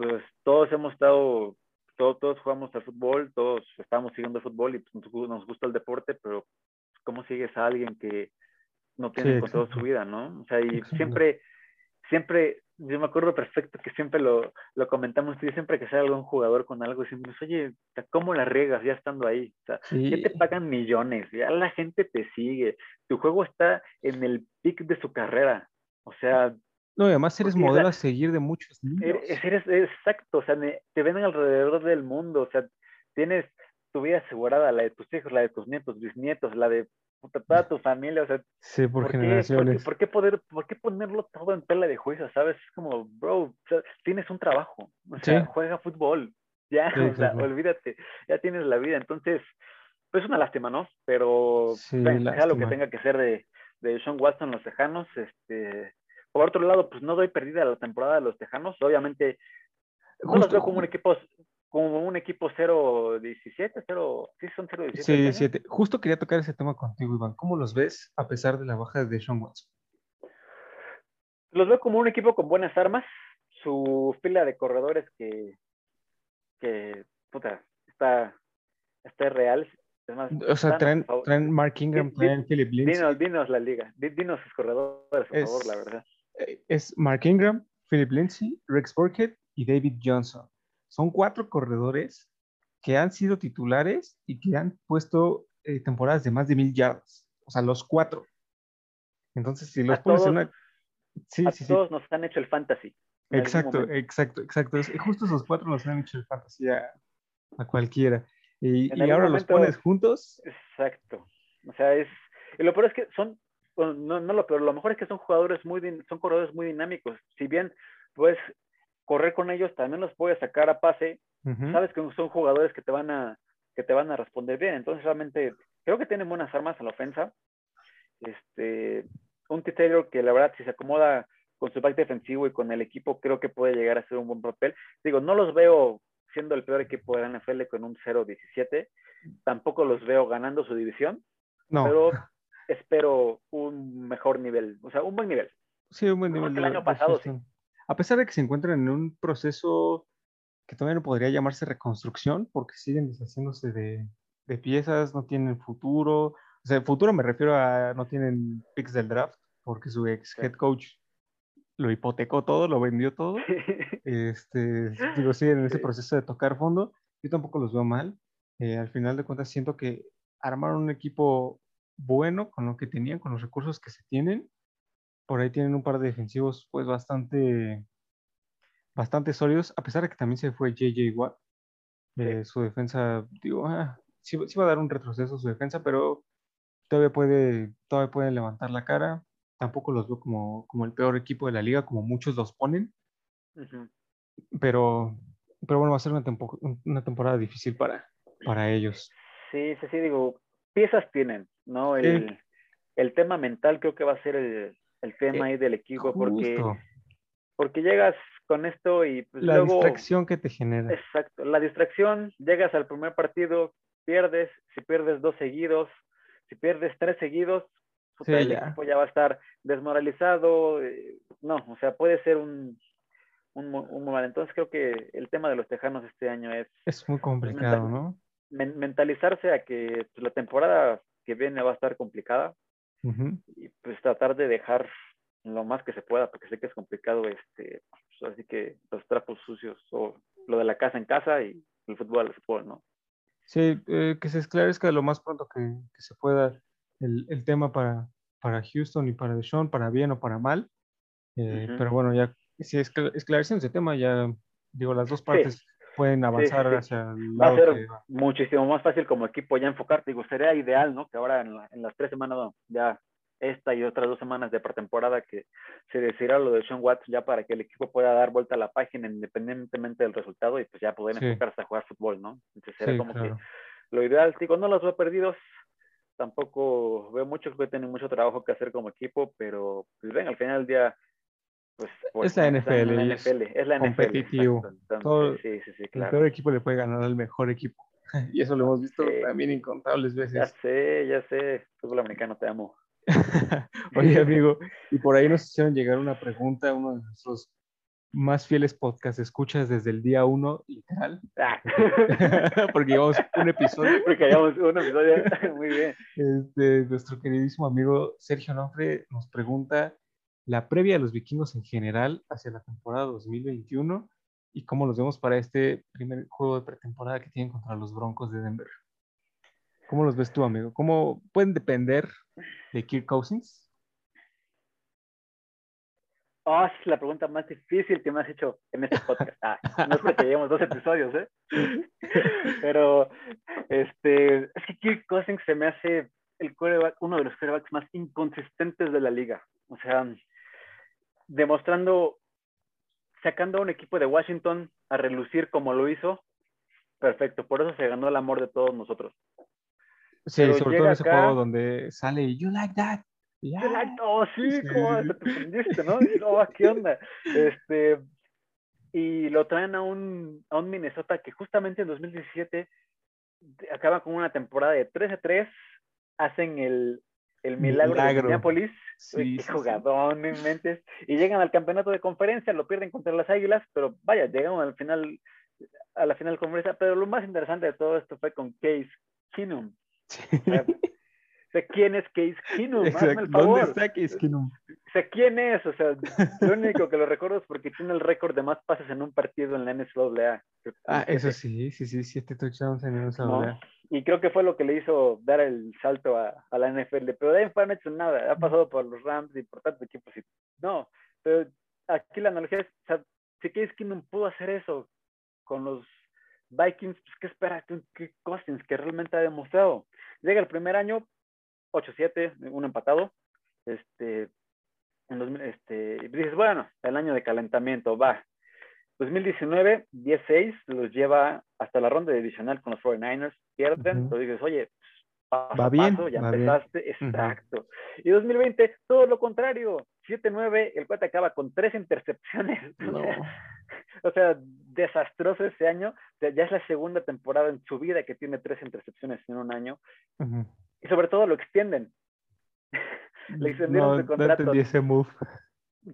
pues todos hemos estado, todos, todos jugamos al fútbol, todos estamos siguiendo el fútbol y pues, nos, gu- nos gusta el deporte, pero ¿cómo sigues a alguien que no tiene Sí, control su vida, ¿no? O sea, y Exacto. siempre, siempre, yo me acuerdo perfecto que siempre lo, lo comentamos tú y siempre que sale algún jugador con algo, decimos, oye, ¿cómo la riegas ya estando ahí? O sea, Sí. ya te pagan millones, ya la gente te sigue, tu juego está en el pic de su carrera, o sea, No, y además eres Porque, o sea, modelo a seguir de muchos niños. eres, eres- exacto, o sea, te ven alrededor del mundo, o sea, tienes tu vida asegurada, la de tus hijos, la de tus nietos, bisnietos, la de puta, toda tu familia, o sea, Sí, por, ¿por qué, por, qué, generaciones. por qué poder, por qué ponerlo todo en tela de juicio, sabes? Es como, bro, o sea, tienes un trabajo, o sea, Sí. juega fútbol, ya, Sí, o sea, olvídate, ya tienes la vida, entonces, pues es una lástima, ¿no? Pero, bueno, sea lo que tenga que ser de, de Sean Watson, los Tejanos, este, por otro lado, pues no doy perdida la temporada de los Tejanos, obviamente, no los veo como un equipo, como un equipo 0-17, 0, sí son 0-17. Sí, este año. siete. Justo quería tocar ese tema contigo, Iván. ¿Cómo los ves a pesar de la baja de Sean Watson? Los veo como un equipo con buenas armas. Su fila de corredores que, que puta, está, está real. Es más, O sea, traen, traen Mark Ingram, traen Philip Lindsay. Dinos, dinos la liga. Di- Dinos sus corredores, por Es- favor, la verdad. Es Mark Ingram, Philip Lindsay, Rex Burkhead y David Johnson. Son cuatro corredores que han sido titulares y que han puesto eh, temporadas de más de mil yardas. O sea, los cuatro. Entonces, si los A pones en todos- una... Sí, a sí, sí. todos nos han hecho el fantasy. en Exacto, exacto, exacto. Es- justo esos cuatro nos han hecho el fantasía a cualquiera. Y, En y ahora momento- los pones juntos. Exacto. O sea, es. Lo peor es que son. Bueno, no, no lo peor, lo mejor es que son jugadores muy. Son corredores muy dinámicos. Si bien puedes correr con ellos, también los puedes sacar a pase. Sabes que son jugadores que te van a. Que te van a responder bien. Entonces, realmente. Creo que tienen buenas armas en la ofensa. Este. Un T. Taylor que la verdad, si se acomoda con su back defensivo y con el equipo, creo que puede llegar a ser un buen papel. Digo, no los veo siendo el peor equipo de la NFL con un 0-17. Tampoco los veo ganando su división, No, pero espero un mejor nivel, o sea, un buen nivel. sí, un buen nivel el año pasado. A pesar de que se encuentran en un proceso que todavía no podría llamarse reconstrucción, porque siguen deshaciéndose de, de piezas, no tienen futuro. O sea, futuro me refiero a no tienen picks del draft, porque su ex head coach lo hipotecó todo, lo vendió todo. Este, digo, sí, en ese proceso de tocar fondo, yo tampoco los veo mal. Eh, al final de cuentas, siento que armaron un equipo bueno con lo que tenían, con los recursos que se tienen. Por ahí tienen un par de defensivos, pues, bastante, bastante sólidos, a pesar de que también se fue JJ Watt. Eh, su defensa, digo, ah, sí, sí va a dar un retroceso su defensa, pero todavía puede, todavía pueden levantar la cara. Tampoco los veo como, como el peor equipo de la liga, como muchos los ponen Ujú. pero, pero bueno, va a ser una, tempo- una temporada difícil para, para ellos. Sí, sí, sí, digo, piezas tienen, ¿no? El, el tema mental creo que va a ser el, el tema ahí del equipo, porque, Justo, porque llegas con esto y pues, la luego... distracción que te genera. Exacto, la distracción, llegas al primer partido, pierdes, si pierdes dos seguidos, si pierdes tres seguidos, Sí, el ya. equipo ya va a estar desmoralizado, eh, no, o sea, puede ser un, un, un mal. Entonces creo que el tema de los Tejanos este año es... Es muy complicado, ¿no? mentalizarse a que pues, la temporada que viene va a estar complicada y pues tratar de dejar lo más que se pueda, porque sé que es complicado, este, pues, así que los trapos sucios o lo de la casa en casa y el fútbol al fútbol, ¿no? Sí, eh, que se esclarezca lo más pronto que, que se pueda el, el, tema para, para Houston y para Deshaun, para bien o para mal. Eh, Pero bueno, ya si esclarecen ese tema, ya digo, las dos partes pueden avanzar hacia el lado Va a ser muchísimo más fácil como equipo ya enfocarte. Digo, sería ideal, ¿no? Que ahora en, en las tres semanas ya esta y otras dos semanas de pretemporada que se decidirá lo de Sean Watts ya para que el equipo pueda dar vuelta a la página independientemente del resultado y pues ya poder enfocarse a jugar fútbol, ¿no? Entonces sería como que lo ideal, digo, no los veo perdidos, tampoco veo mucho que tienen mucho trabajo que hacer como equipo, pero pues ven, al final del día pues, es la NFL, es, es la competitivo. sí, sí, sí, claro. El peor equipo le puede ganar al mejor equipo. y eso lo hemos visto también incontables veces. Ya sé, ya sé. Fútbol americano, te amo. Oye, amigo, y por ahí nos hicieron llegar una pregunta, uno de nuestros más fieles podcast escuchas desde el día uno, literal. Ah. Porque llevamos un episodio. Porque llevamos un episodio, muy bien. Este, nuestro queridísimo amigo Sergio Nofre nos pregunta la previa de los vikingos en general hacia la temporada 2021 y cómo los vemos para este primer juego de pretemporada que tienen contra los Broncos de Denver. ¿Cómo los ves tú, amigo? ¿Cómo pueden depender de Kirk Cousins? Oh, es la pregunta más difícil que me has hecho en este podcast. Ah, no es que lleguemos dos episodios, ¿eh? Pero, este, es que Kirk Cousins se me hace el uno de los quarterbacks más inconsistentes de la liga. O sea, demostrando, sacando a un equipo de Washington a relucir como lo hizo, perfecto. Por eso se ganó el amor de todos nosotros. Sí, sobre todo en ese juego donde sale You like that. Yeah. You like, oh, sí, como te prendiste, ¿no? oh, ¿qué onda? Este, y lo traen a un, a un Minnesota que justamente en 2017 acaba con una temporada de 13-3, hacen el, el milagro, de Minneapolis, sí, qué jugador, sí. mentes, y llegan al campeonato de conferencia, lo pierden contra las Águilas, pero vaya, llegan al final, a la final de conferencia, pero lo más interesante de todo esto fue con Case Keenum, o sea, ¿quién es Case Keenum? Hazme el favor. ¿Dónde está Case Keenum? O sea, ¿quién es? O sea, lo único que lo recuerdo es porque tiene el récord de más pases en un partido en la NCAA. Ah, eso sí, sí, sí, siete touchdowns en NCAA. No, y creo que fue lo que le hizo dar el salto a, a la NFL. Pero de ahí no ha hecho nada. Ha pasado por los Rams y por tantos equipos. Y, no, pero aquí la analogía es, o sea, si Case Keenum pudo hacer eso con los Vikings, pues ¿qué esperas? ¿Qué Cousins que realmente ha demostrado? Llega el primer año, 8-7, un empatado. Este, en 2000, este, dices, bueno, el año de calentamiento va. 2019, 10-6, los lleva hasta la ronda divisional con los 49ers, pierden, uh -huh. entonces dices, oye, paso va bien, paso, ya va empezaste, bien. exacto. Uh -huh. Y 2020, todo lo contrario, 7-9, el cuate acaba con tres intercepciones. No. o sea, desastroso ese año. O sea, ya es la segunda temporada en su vida que tiene tres intercepciones en un año. Uh -huh. Y sobre todo lo extienden. Le extendieron no, su contrato. No ese move.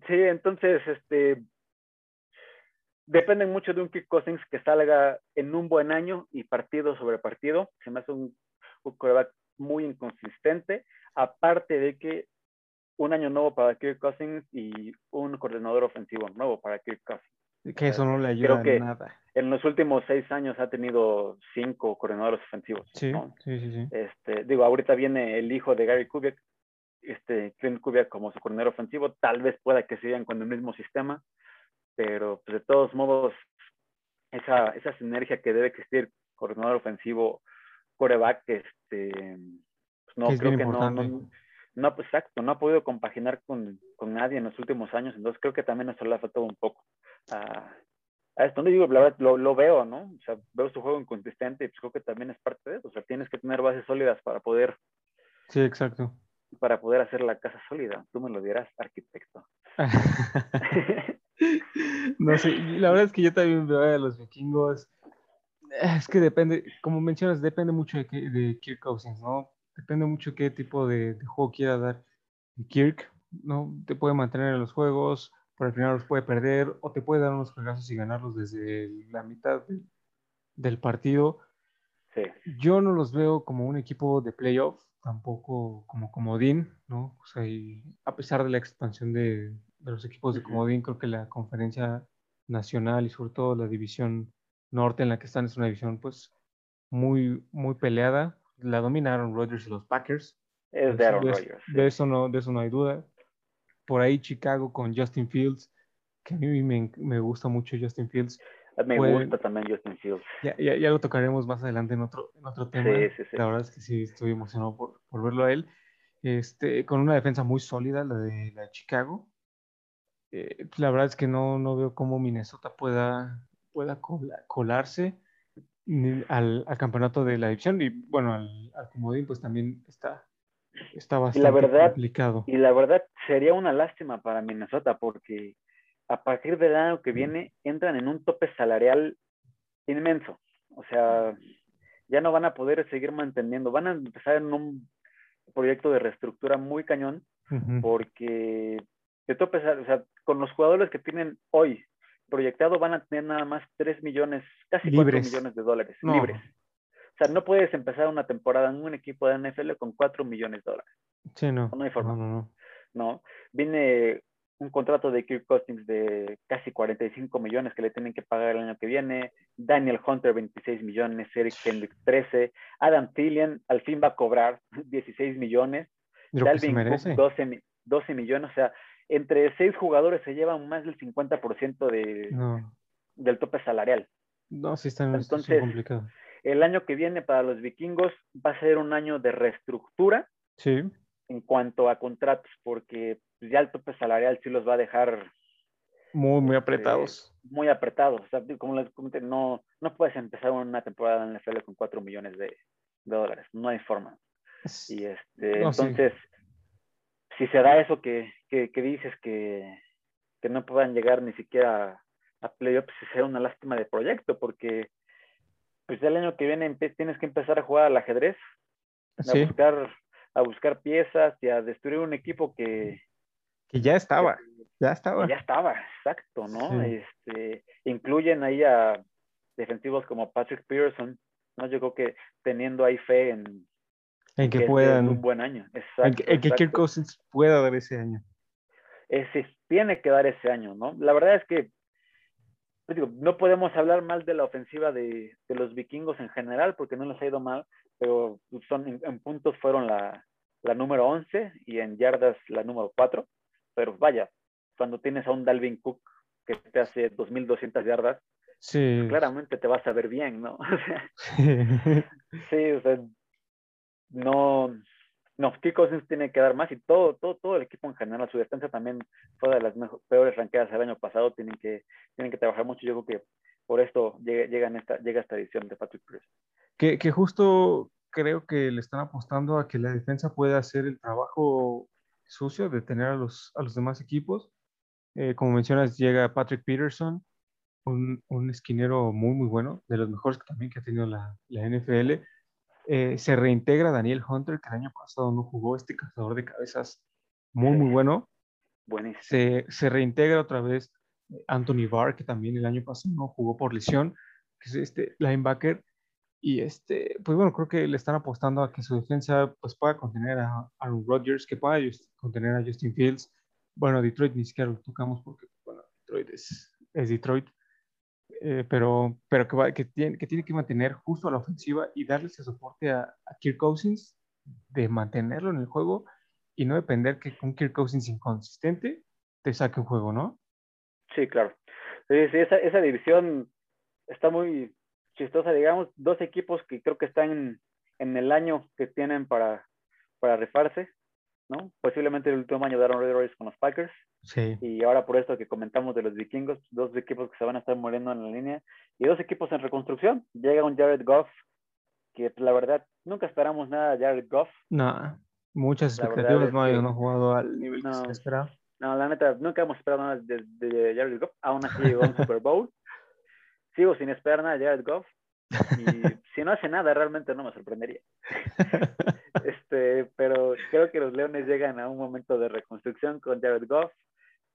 Sí, entonces, este, dependen mucho de un Kirk Cousins que salga en un buen año y partido sobre partido. Se me hace un, un coreback muy inconsistente, aparte de que un año nuevo para Kirk Cousins y un coordinador ofensivo nuevo para Kirk Cousins. Que eso no le ayuda Creo que nada. En los últimos seis años ha tenido cinco coordinadores ofensivos. Sí, ¿no? sí, sí, sí. Este, digo, ahorita viene el hijo de Gary Kubiak, este, Clint Kubiak como su coordinador ofensivo. Tal vez pueda que sigan con el mismo sistema, pero pues, de todos modos, esa, esa sinergia que debe existir coordinador ofensivo, coreback, este, pues no, es creo que no, no, no, pues exacto, no ha podido compaginar con, con, nadie en los últimos años, entonces creo que también eso le ha faltado un poco a, a esto. No digo, la verdad, lo, lo, veo, ¿no? O sea, veo su juego inconsistente y pues creo que también es parte de eso, o sea, tienes que tener bases sólidas para poder. Sí, exacto. Para poder hacer la casa sólida. Tú me lo dirás, arquitecto. no sé, la verdad es que yo también veo a los vikingos. Es que depende, como mencionas, depende mucho de, de Kirk Cousins, ¿no? Depende mucho qué tipo de, de, juego quiera dar Kirk, ¿no? Te puede mantener en los juegos, pero al final los puede perder o te puede dar unos juegazos y ganarlos desde la mitad del partido. Sí. Yo no los veo como un equipo de playoff, tampoco como comodín, ¿no? O sea, a pesar de la expansión de, los equipos de comodín, creo que la conferencia nacional y sobre todo la división norte en la que están es una división pues muy, muy peleada. La dominaron Rodgers y los Packers. Es de Aaron Rodgers. De, eso no, de eso no hay duda. Por ahí Chicago con Justin Fields, que a mí me, me gusta mucho Justin Fields. Me gusta también Justin Fields. Ya, ya, ya, lo tocaremos más adelante en otro, en otro tema. Sí, sí, sí. La verdad es que sí, estoy emocionado por, por verlo a él. Este, con una defensa muy sólida, la de, la de Chicago. Eh, la verdad es que no, no veo cómo Minnesota pueda, pueda colarse al, al, campeonato de la división y bueno, al, al comodín pues también está, está bastante y la verdad, complicado. Y la verdad sería una lástima para Minnesota porque a partir del año que viene entran en un tope salarial inmenso. O sea, ya no van a poder seguir manteniendo, van a empezar en un proyecto de reestructura muy cañón porque de tope, o sea, con los jugadores que tienen hoy proyectado van a tener nada más 3 millones, casi 4 millones de dólares libres. O sea, no puedes empezar una temporada en un equipo de NFL con 4 millones de dólares. Sí, no. No hay forma. No, no, no. no. Viene un contrato de Kirk Cousins de casi 45 millones que le tienen que pagar el año que viene, Daniel Hunter 26 millones, Eric Hendricks 13, Adam Thielen al fin va a cobrar 16 millones, Dalvin Cook 12, 12 millones, o sea, entre seis jugadores se llevan más del 50% de, no. del tope salarial. No, sí está, Entonces, está complicado. El año que viene para los vikingos va a ser un año de reestructura sí. en cuanto a contratos, porque pues, ya el tope salarial sí los va a dejar muy, muy apretados. Eh, muy apretados. O sea, como les comenté, no, no puedes empezar una temporada en la NFL con 4 millones de, de, dólares. No hay forma. Y este, No, entonces, si se da eso que, que, que dices que, que, no puedan llegar ni siquiera a playoffs, será una lástima de proyecto, porque pues el año que viene tienes que empezar a jugar al ajedrez, Sí. a buscar a buscar piezas y a destruir un equipo que, Que ya estaba, ya estaba. ya estaba, exacto, ¿no? Sí. Este, incluyen ahí a defensivos como Patrick Pearson, ¿no? Yo creo que teniendo ahí fe en En que que es puedan, un buen año. Exacto, en que, en que Kirk. Cousins pueda dar ese año. Ese tiene que dar ese año, ¿no? La verdad es que pues digo, no podemos hablar mal de la ofensiva de, de, los vikingos en general porque no les ha ido mal, pero son en, en puntos fueron la, la, número 11 y en yardas la número 4. Pero vaya, cuando tienes a un Dalvin Cook que te hace 2.200 yardas, Sí. claramente te vas a ver bien, ¿no? sí, o sea, no, no, Kirk Cousins tiene que dar más y todo, todo, todo el equipo en general, su defensa también fue de las mejor, peores ranqueadas el año pasado, tienen que, tienen que trabajar mucho, yo creo que por esto llega, llega, en esta, llega esta edición de Patrick Pierce. Que, que justo creo que le están apostando a que la defensa pueda hacer el trabajo sucio de tener a los, a los demás equipos. Eh, como mencionas, llega Patrick Peterson, un, un, esquinero muy, muy bueno, de los mejores también que ha tenido la, la NFL. Eh, se reintegra Daniel Hunter, que el año pasado no jugó, este cazador de cabezas muy, muy bueno. Buenísimo. Se, se reintegra otra vez Anthony Barr, que también el año pasado no jugó por lesión, que es este linebacker. Y este, pues bueno, creo que le están apostando a que su defensa pues pueda contener a Aaron Rodgers, que pueda contener a Justin Fields. Bueno, Detroit ni siquiera lo tocamos porque, bueno, Detroit es, Detroit. Eh, pero, pero que, va, que, tiene, que tiene que mantener justo a la ofensiva y darle ese soporte a, a Kirk Cousins de mantenerlo en el juego y no depender que con Kirk Cousins inconsistente te saque un juego, ¿no? Sí, claro. Sí, esa, esa división está muy chistosa, digamos, dos equipos que creo que están en, en el año que tienen para, para rifarse, ¿no? Posiblemente el último año de Aaron Rodgers con los Packers. Sí. Y ahora por esto que comentamos de los vikingos, dos equipos que se van a estar muriendo en la línea y dos equipos en reconstrucción. Llega un Jared Goff, que la verdad nunca esperamos nada de Jared Goff. No, muchas expectativas, no, que... no ha jugado al nivel no, que se esperaba. No, la neta, nunca hemos esperado nada de, de, de Jared Goff, aún así llegó a un Super Bowl. Sigo sin esperar nada de Jared Goff. Y si no hace nada, realmente no me sorprendería. este, pero creo que los Leones llegan a un momento de reconstrucción con Jared Goff.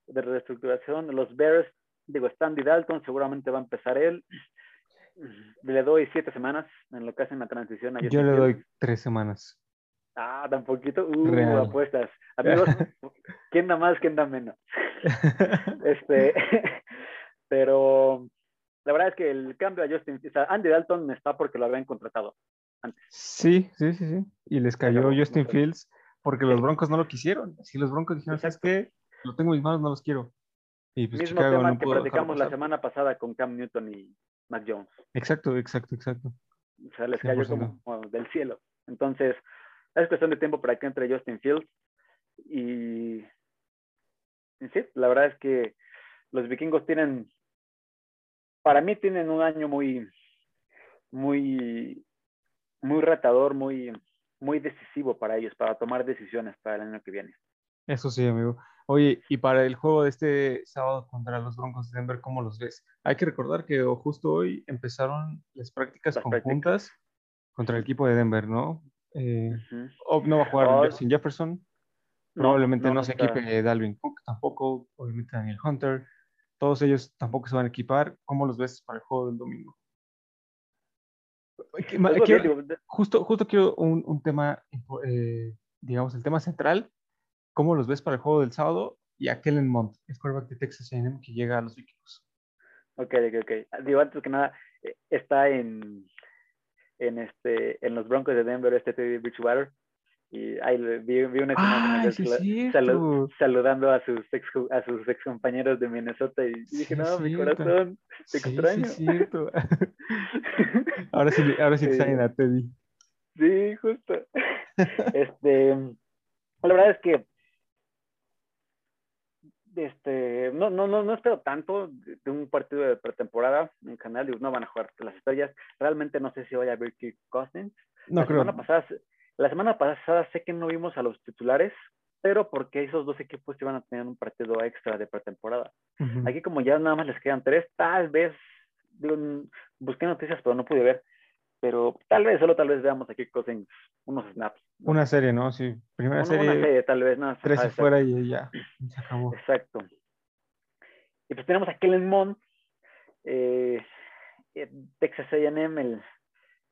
de reestructuración. Los Bears, digo, Standy Dalton, seguramente va a empezar él. Le doy siete semanas en lo que hacen la transición. A Yo le doy tres semanas. Ah, tan poquito. Uh, apuestas. Amigos, ¿quién da más, quién da menos? Este, pero que el cambio a Justin, o sea, Andy Dalton está porque lo habían contratado. Sí, sí, sí, sí. Y les cayó Justin. Fields porque los Broncos no lo quisieron. Si los Broncos dijeron, ¿sabes qué? Lo tengo en mis manos, no los quiero. Y pues Mismo Chicago tema no que platicamos la semana pasada con Cam Newton y Mac Jones. Exacto, exacto, exacto. O sea, les cayó 100%. como, como del cielo. Entonces, es cuestión de tiempo para que entre Justin Fields. Y, y sí, la verdad es que los vikingos tienen, para mí tienen un año muy, muy, muy retador, muy, muy decisivo para ellos, para tomar decisiones para el año que viene. Eso sí, amigo. Oye, y para el juego de este sábado contra los Broncos de Denver, ¿cómo los ves? Hay que recordar que justo hoy empezaron las prácticas Las prácticas. conjuntas contra el equipo de Denver, ¿no? Eh, oh, no va a jugar Oh, Justin Jefferson, probablemente no, se equipe Dalvin Cook tampoco, obviamente Daniel Hunter, todos ellos tampoco se van a equipar. ¿Cómo los ves para el juego del domingo? Pues, quiero- de- justo, justo quiero un, un tema, eh, digamos, el tema central. ¿Cómo los ves para el juego del sábado? Y a Kellen Mond, el quarterback de Texas A&M que llega a los vikingos. Ok, ok, ok. Digo, antes que nada, eh, está en, en, este, en los Broncos de Denver, este Teddy Bridgewater. Y ahí vi, vi una imagen ¡Ay, de sí es salu- saludando a sus, ex, a sus ex compañeros de Minnesota y Sí dije, no, mi corazón, te Sí, sí extraño. es cierto. Ahora sí, ahora sí Sí. extrañan a Teddy. Sí, justo. Este, la verdad es que este, no, no, no, no espero tanto de, un partido de pretemporada en digo, no van a jugar las estrellas. Realmente no sé si vaya a ver Kirk Cousins. No la creo. semana pasada, la semana pasada sé que no vimos a los titulares, pero porque esos dos equipos iban a tener un partido extra de pretemporada. Aquí como ya nada más les quedan tres, tal vez, digo, busqué noticias pero no pude ver, pero tal vez, solo tal vez veamos aquí Cousins unos snaps. Una serie, ¿no? Sí, primera Una, serie, una serie, tal vez, no, tres ajá, y fuera y ya, se acabó. Exacto. Y pues tenemos a Kellen Mond, eh, eh, Texas A&M, el,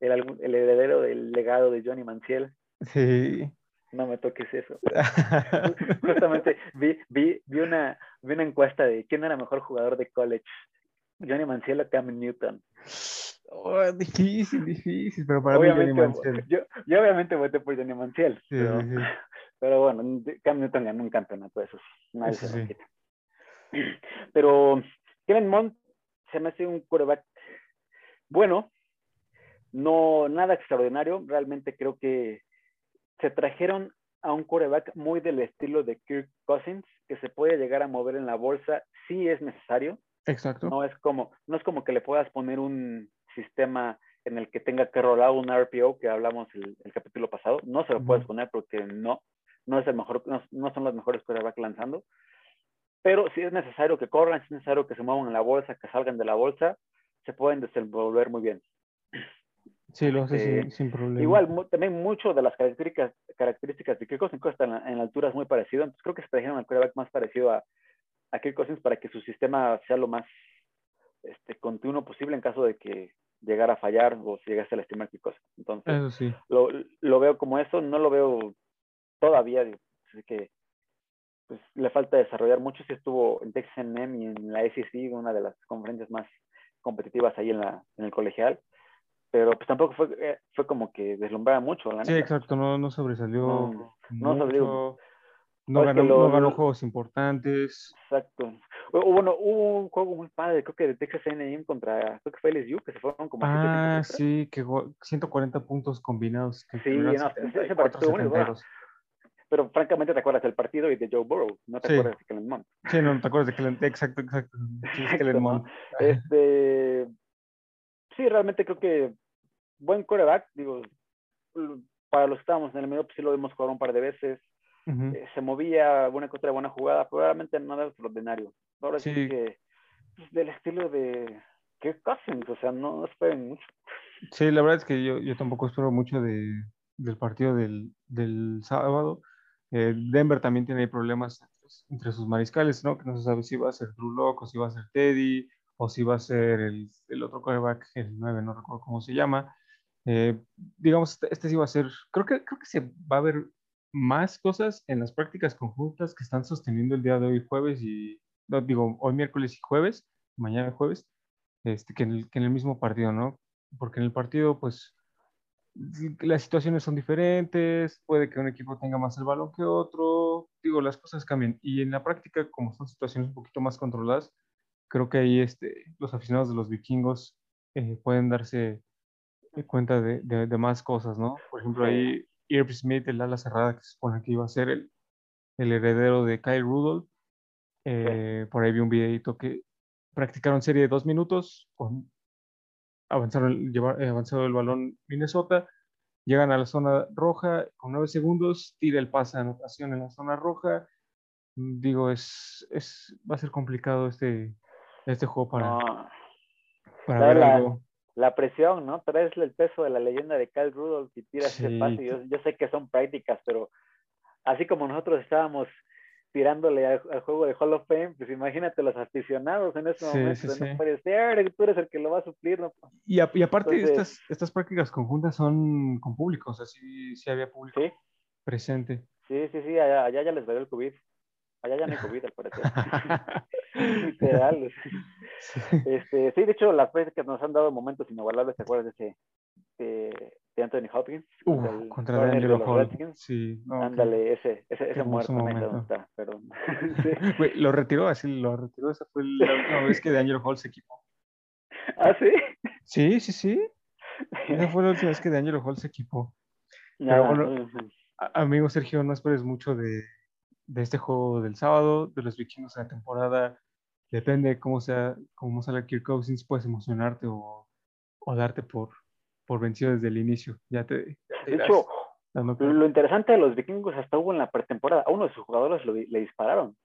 el, el heredero del legado de Johnny Manziel. Sí. No me toques eso. Justamente vi, vi, vi, una, vi una encuesta de quién era mejor jugador de college, Johnny Manziel o Cam Newton. Oh, difícil, difícil, pero para mí Johnny Obviamente, Manziel. yo, yo obviamente voté por Johnny Manziel, Sí, pero, sí, pero bueno, Cam Newton ganó un campeonato, eso sí, nadie Eso se. Pero Kevin Mont se me hace un quarterback bueno, no nada extraordinario, realmente creo que se trajeron a un quarterback muy del estilo de Kirk Cousins, que se puede llegar a mover en la bolsa si es necesario, Exacto. no es como, no es como que le puedas poner un sistema en el que tenga que rolar un RPO que hablamos el, el capítulo pasado. No se lo puedes poner porque no, no es el mejor, no, no son los mejores quarterbacks lanzando. Pero si es necesario que corran, si es necesario que se muevan en la bolsa, que salgan de la bolsa, se pueden desenvolver muy bien. Sí, lo hace este, sin, sin problema. Igual, mu- también mucho de las características, características de Kirk Cousins está en la, en la altura es muy parecido. Entonces creo que se trajeron al quarterback más parecido a, a Kirk Cousins para que su sistema sea lo más este, continuo posible en caso de que llegara a fallar o si llegase a lastimar Kirk Cousins. Entonces, Eso sí. lo, lo veo como eso, no lo veo todavía, digo, así que pues, le falta desarrollar mucho. Si estuvo en Texas A&M y en la SEC, una de las conferencias más competitivas ahí en, la, en el colegial, pero pues tampoco fue, eh, fue como que deslumbraba mucho, la Sí, neta. exacto, no, no sobresalió No, no sobresalió. no ganó, lo- no ganó juegos importantes. Exacto. Hubo, bueno, hubo un juego muy padre, creo que de Texas A&M contra, creo que fue LSU, que se fueron como Ah, sí, que jugó 140 puntos combinados. Que Sí, no, ese- ese 74, partido bueno. 72. Pero francamente te acuerdas del partido y de Joe Burrow, no te Sí. acuerdas de Kellen Mond. Sí, no, no te acuerdas de Kellen, exacto, exacto. Sí, Exacto, Kellen ¿no? Mond. Este, sí, realmente creo que buen quarterback, digo, para los que estábamos en el medio, pues sí lo vimos jugar un par de veces, eh, se movía buena contra buena jugada, pero realmente nada extraordinario. Ahora sí, Sí. que pues, del estilo de Kirk Cousins, o sea, no esperen mucho. Sí, la verdad es que yo, yo tampoco espero mucho de, del partido del, del sábado. Eh, Denver también tiene problemas entre sus mariscales, ¿no? Que no se sabe si va a ser Drew Lock o si va a ser Teddy o si va a ser el, el otro quarterback, el 9, no recuerdo cómo se llama. Eh, digamos, este, este, sí va a ser, creo que, creo que se va a ver más cosas en las prácticas conjuntas que están sosteniendo el día de hoy jueves y, no, digo, hoy miércoles y jueves, mañana jueves, este, que, en el, que en el mismo partido, ¿no? Porque en el partido, pues, las situaciones son diferentes, puede que un equipo tenga más el balón que otro, digo, las cosas cambian. Y en la práctica, como son situaciones un poquito más controladas, creo que ahí este, los aficionados de los vikingos eh, pueden darse cuenta de, de, más cosas, ¿no? Por ejemplo, ahí Irv Smith, el ala cerrada, que se supone que iba a ser el, el heredero de Kyle Rudolph, eh, por ahí vi un videito que practicaron serie de dos minutos, con, avanzaron, llevar, eh, avanzado el balón Minnesota, llegan a la zona roja, con nueve segundos, tira el pase de anotación en la zona roja. Digo, es, es va a ser complicado este, este juego para, para ver algo la presión, ¿no? Traes el peso de la leyenda de Kyle Rudolph y tiras ese pase. Yo, yo, sé que son prácticas, pero así como nosotros estábamos tirándole al, juego de Hall of Fame, pues imagínate los aficionados en ese momento. no puede ser, tú eres el que lo va a suplir. ¿no? Y, y aparte, estas, estas prácticas conjuntas son con público, o sea, sí, sí había público presente. Sí, sí, sí, allá, allá ya les valió el COVID. Allá ya no hay COVID, al parecer. Literal. Este, sí, de hecho, la vez que nos han dado momentos inigualables, ¿te acuerdas de ese de, de Anthony Hopkins? Uh, contra Daniel Hall. Sí, Ándale, ese, ese, ese muerto, momento. está, pero... sí. lo retiró así, lo retiró. Esa fue la última vez que Daniel Hall se equipó. ¿Ah, sí? Sí, sí, sí. Esa fue la última vez que Daniel Hall se equipó. Pero bueno, amigo Sergio, no esperes mucho de, de este juego del sábado, de los vikingos en la temporada depende de cómo sea, cómo sale Kirk Cousins, puedes emocionarte o, o darte por, por vencido desde el inicio. Ya te, de hecho, lo interesante de los vikingos hasta hubo en la pretemporada, a uno de sus jugadores le dispararon.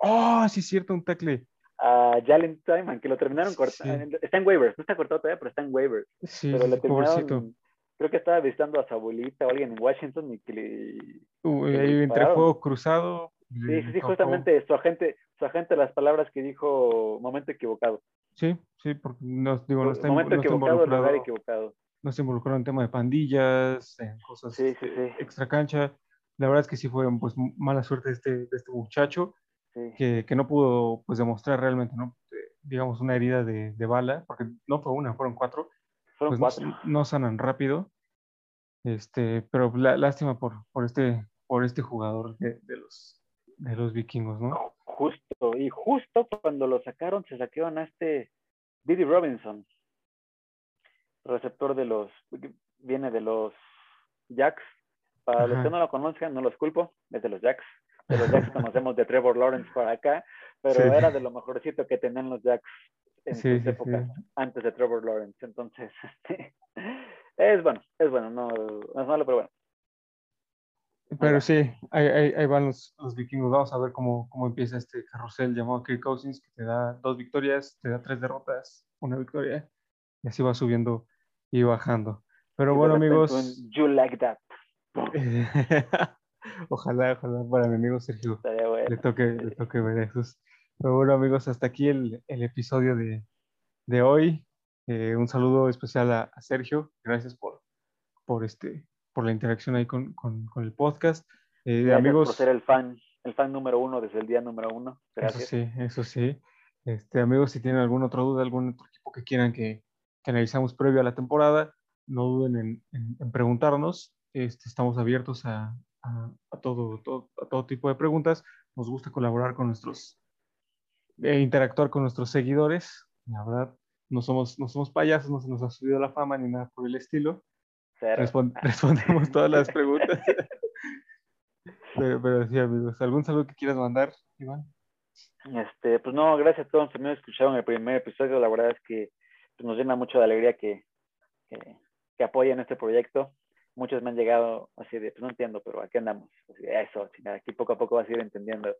Oh, sí es cierto, un tackle. A Jalen Tyman, que lo terminaron cortando. Está en waivers, no está cortado todavía, pero está en waivers. Sí, pero le terminaron, creo que estaba visitando a su abuelita o alguien en Washington y que le. Uy, entre juego cruzado. Sí, sí, justamente su agente, su agente las palabras que dijo momento equivocado. Sí, sí, porque no, digo, no está, momento equivocado, lugar equivocado. No se involucró en tema de pandillas, en cosas sí, sí, sí. extra cancha. La verdad es que sí fue pues mala suerte de este, de este muchacho, que, que, no pudo pues demostrar realmente, ¿no? digamos, una herida de, de, bala, porque no fue una, fueron cuatro. Fueron pues cuatro. No, sanan rápido. Este, pero la, lástima por, por, este, por este jugador de, de los, de los vikingos, ¿no? Justo, y justo cuando lo sacaron, se saquearon a este Diddy Robinson, receptor de los, viene de los Jacks. Para los que no lo conozcan, no los culpo, es de los Jacks. De los Jacks conocemos de Trevor Lawrence por acá, pero era de lo mejorcito que tenían los Jacks en sus épocas antes de Trevor Lawrence. Entonces, este, es bueno, es bueno, no, no es malo, pero bueno. Pero sí, ahí, van los, vikingos. Vamos a ver cómo, cómo empieza este carrusel llamado Kirk Cousins, que te da dos victorias, te da tres derrotas, una victoria, y así va subiendo y bajando. Pero bueno, amigos. You like that. ojalá, ojalá para mi amigo Sergio le, toque, le toque ver esos. Pero bueno, amigos, hasta aquí el, el episodio de, de hoy. Eh, un saludo especial a, a Sergio. Gracias por, por este por la interacción ahí con, con, con el podcast. Eh, amigos, por ser el fan, el fan número uno desde el día número uno. Gracias. Eso sí, eso sí. Este, amigos, si tienen alguna otra duda, algún otro equipo que quieran que, que analicemos previo a la temporada, no duden en, en, preguntarnos. Este, estamos abiertos a, a, a todo, todo, a todo tipo de preguntas. Nos gusta colaborar con nuestros, e interactuar con nuestros seguidores. La verdad, no somos, no somos payasos, no se nos ha subido la fama ni nada por el estilo. respondemos todas las preguntas. pero, pero, sí, amigos, ¿algún saludo que quieras mandar, Iván? Este, pues no, gracias a todos que me escucharon el primer episodio. La verdad es que pues, nos llena mucho de alegría que, que, que, apoyen este proyecto. Muchos me han llegado así de, pues no entiendo, pero aquí andamos. Así eso, aquí poco a poco vas a ir entendiendo.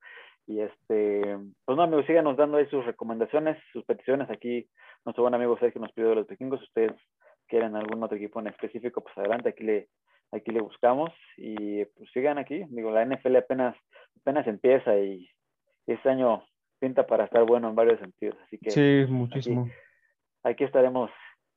Y este, pues no, amigos, síganos dando ahí sus recomendaciones, sus peticiones. Aquí nuestro buen amigo Sergio nos pidió de los vikingos. Ustedes quieren algún otro equipo en específico, pues adelante, aquí le, aquí le buscamos y pues sigan aquí. Digo, la NFL apenas, apenas empieza y este año pinta para estar bueno en varios sentidos. Así que sí, muchísimo. Aquí, aquí estaremos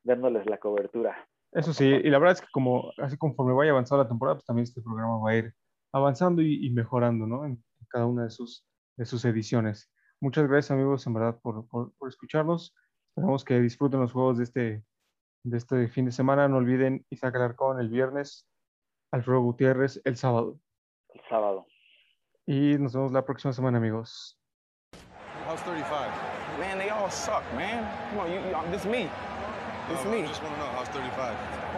dándoles la cobertura. Eso sí, y la verdad es que como así conforme vaya avanzando la temporada, pues también este programa va a ir avanzando y, mejorando, ¿no? En, cada una de sus, de sus ediciones. Muchas gracias amigos, en verdad, por, por, escucharnos. Esperamos que disfruten los juegos de este, de este fin de semana. No olviden Isaac Alarcón el viernes, Alfredo Gutiérrez el sábado. El sábado. Y nos vemos la próxima semana, amigos. How's 35? Man, they all suck, man. Come on, you, you, this is me. Is me. I just want to know, how's 35? Horrible.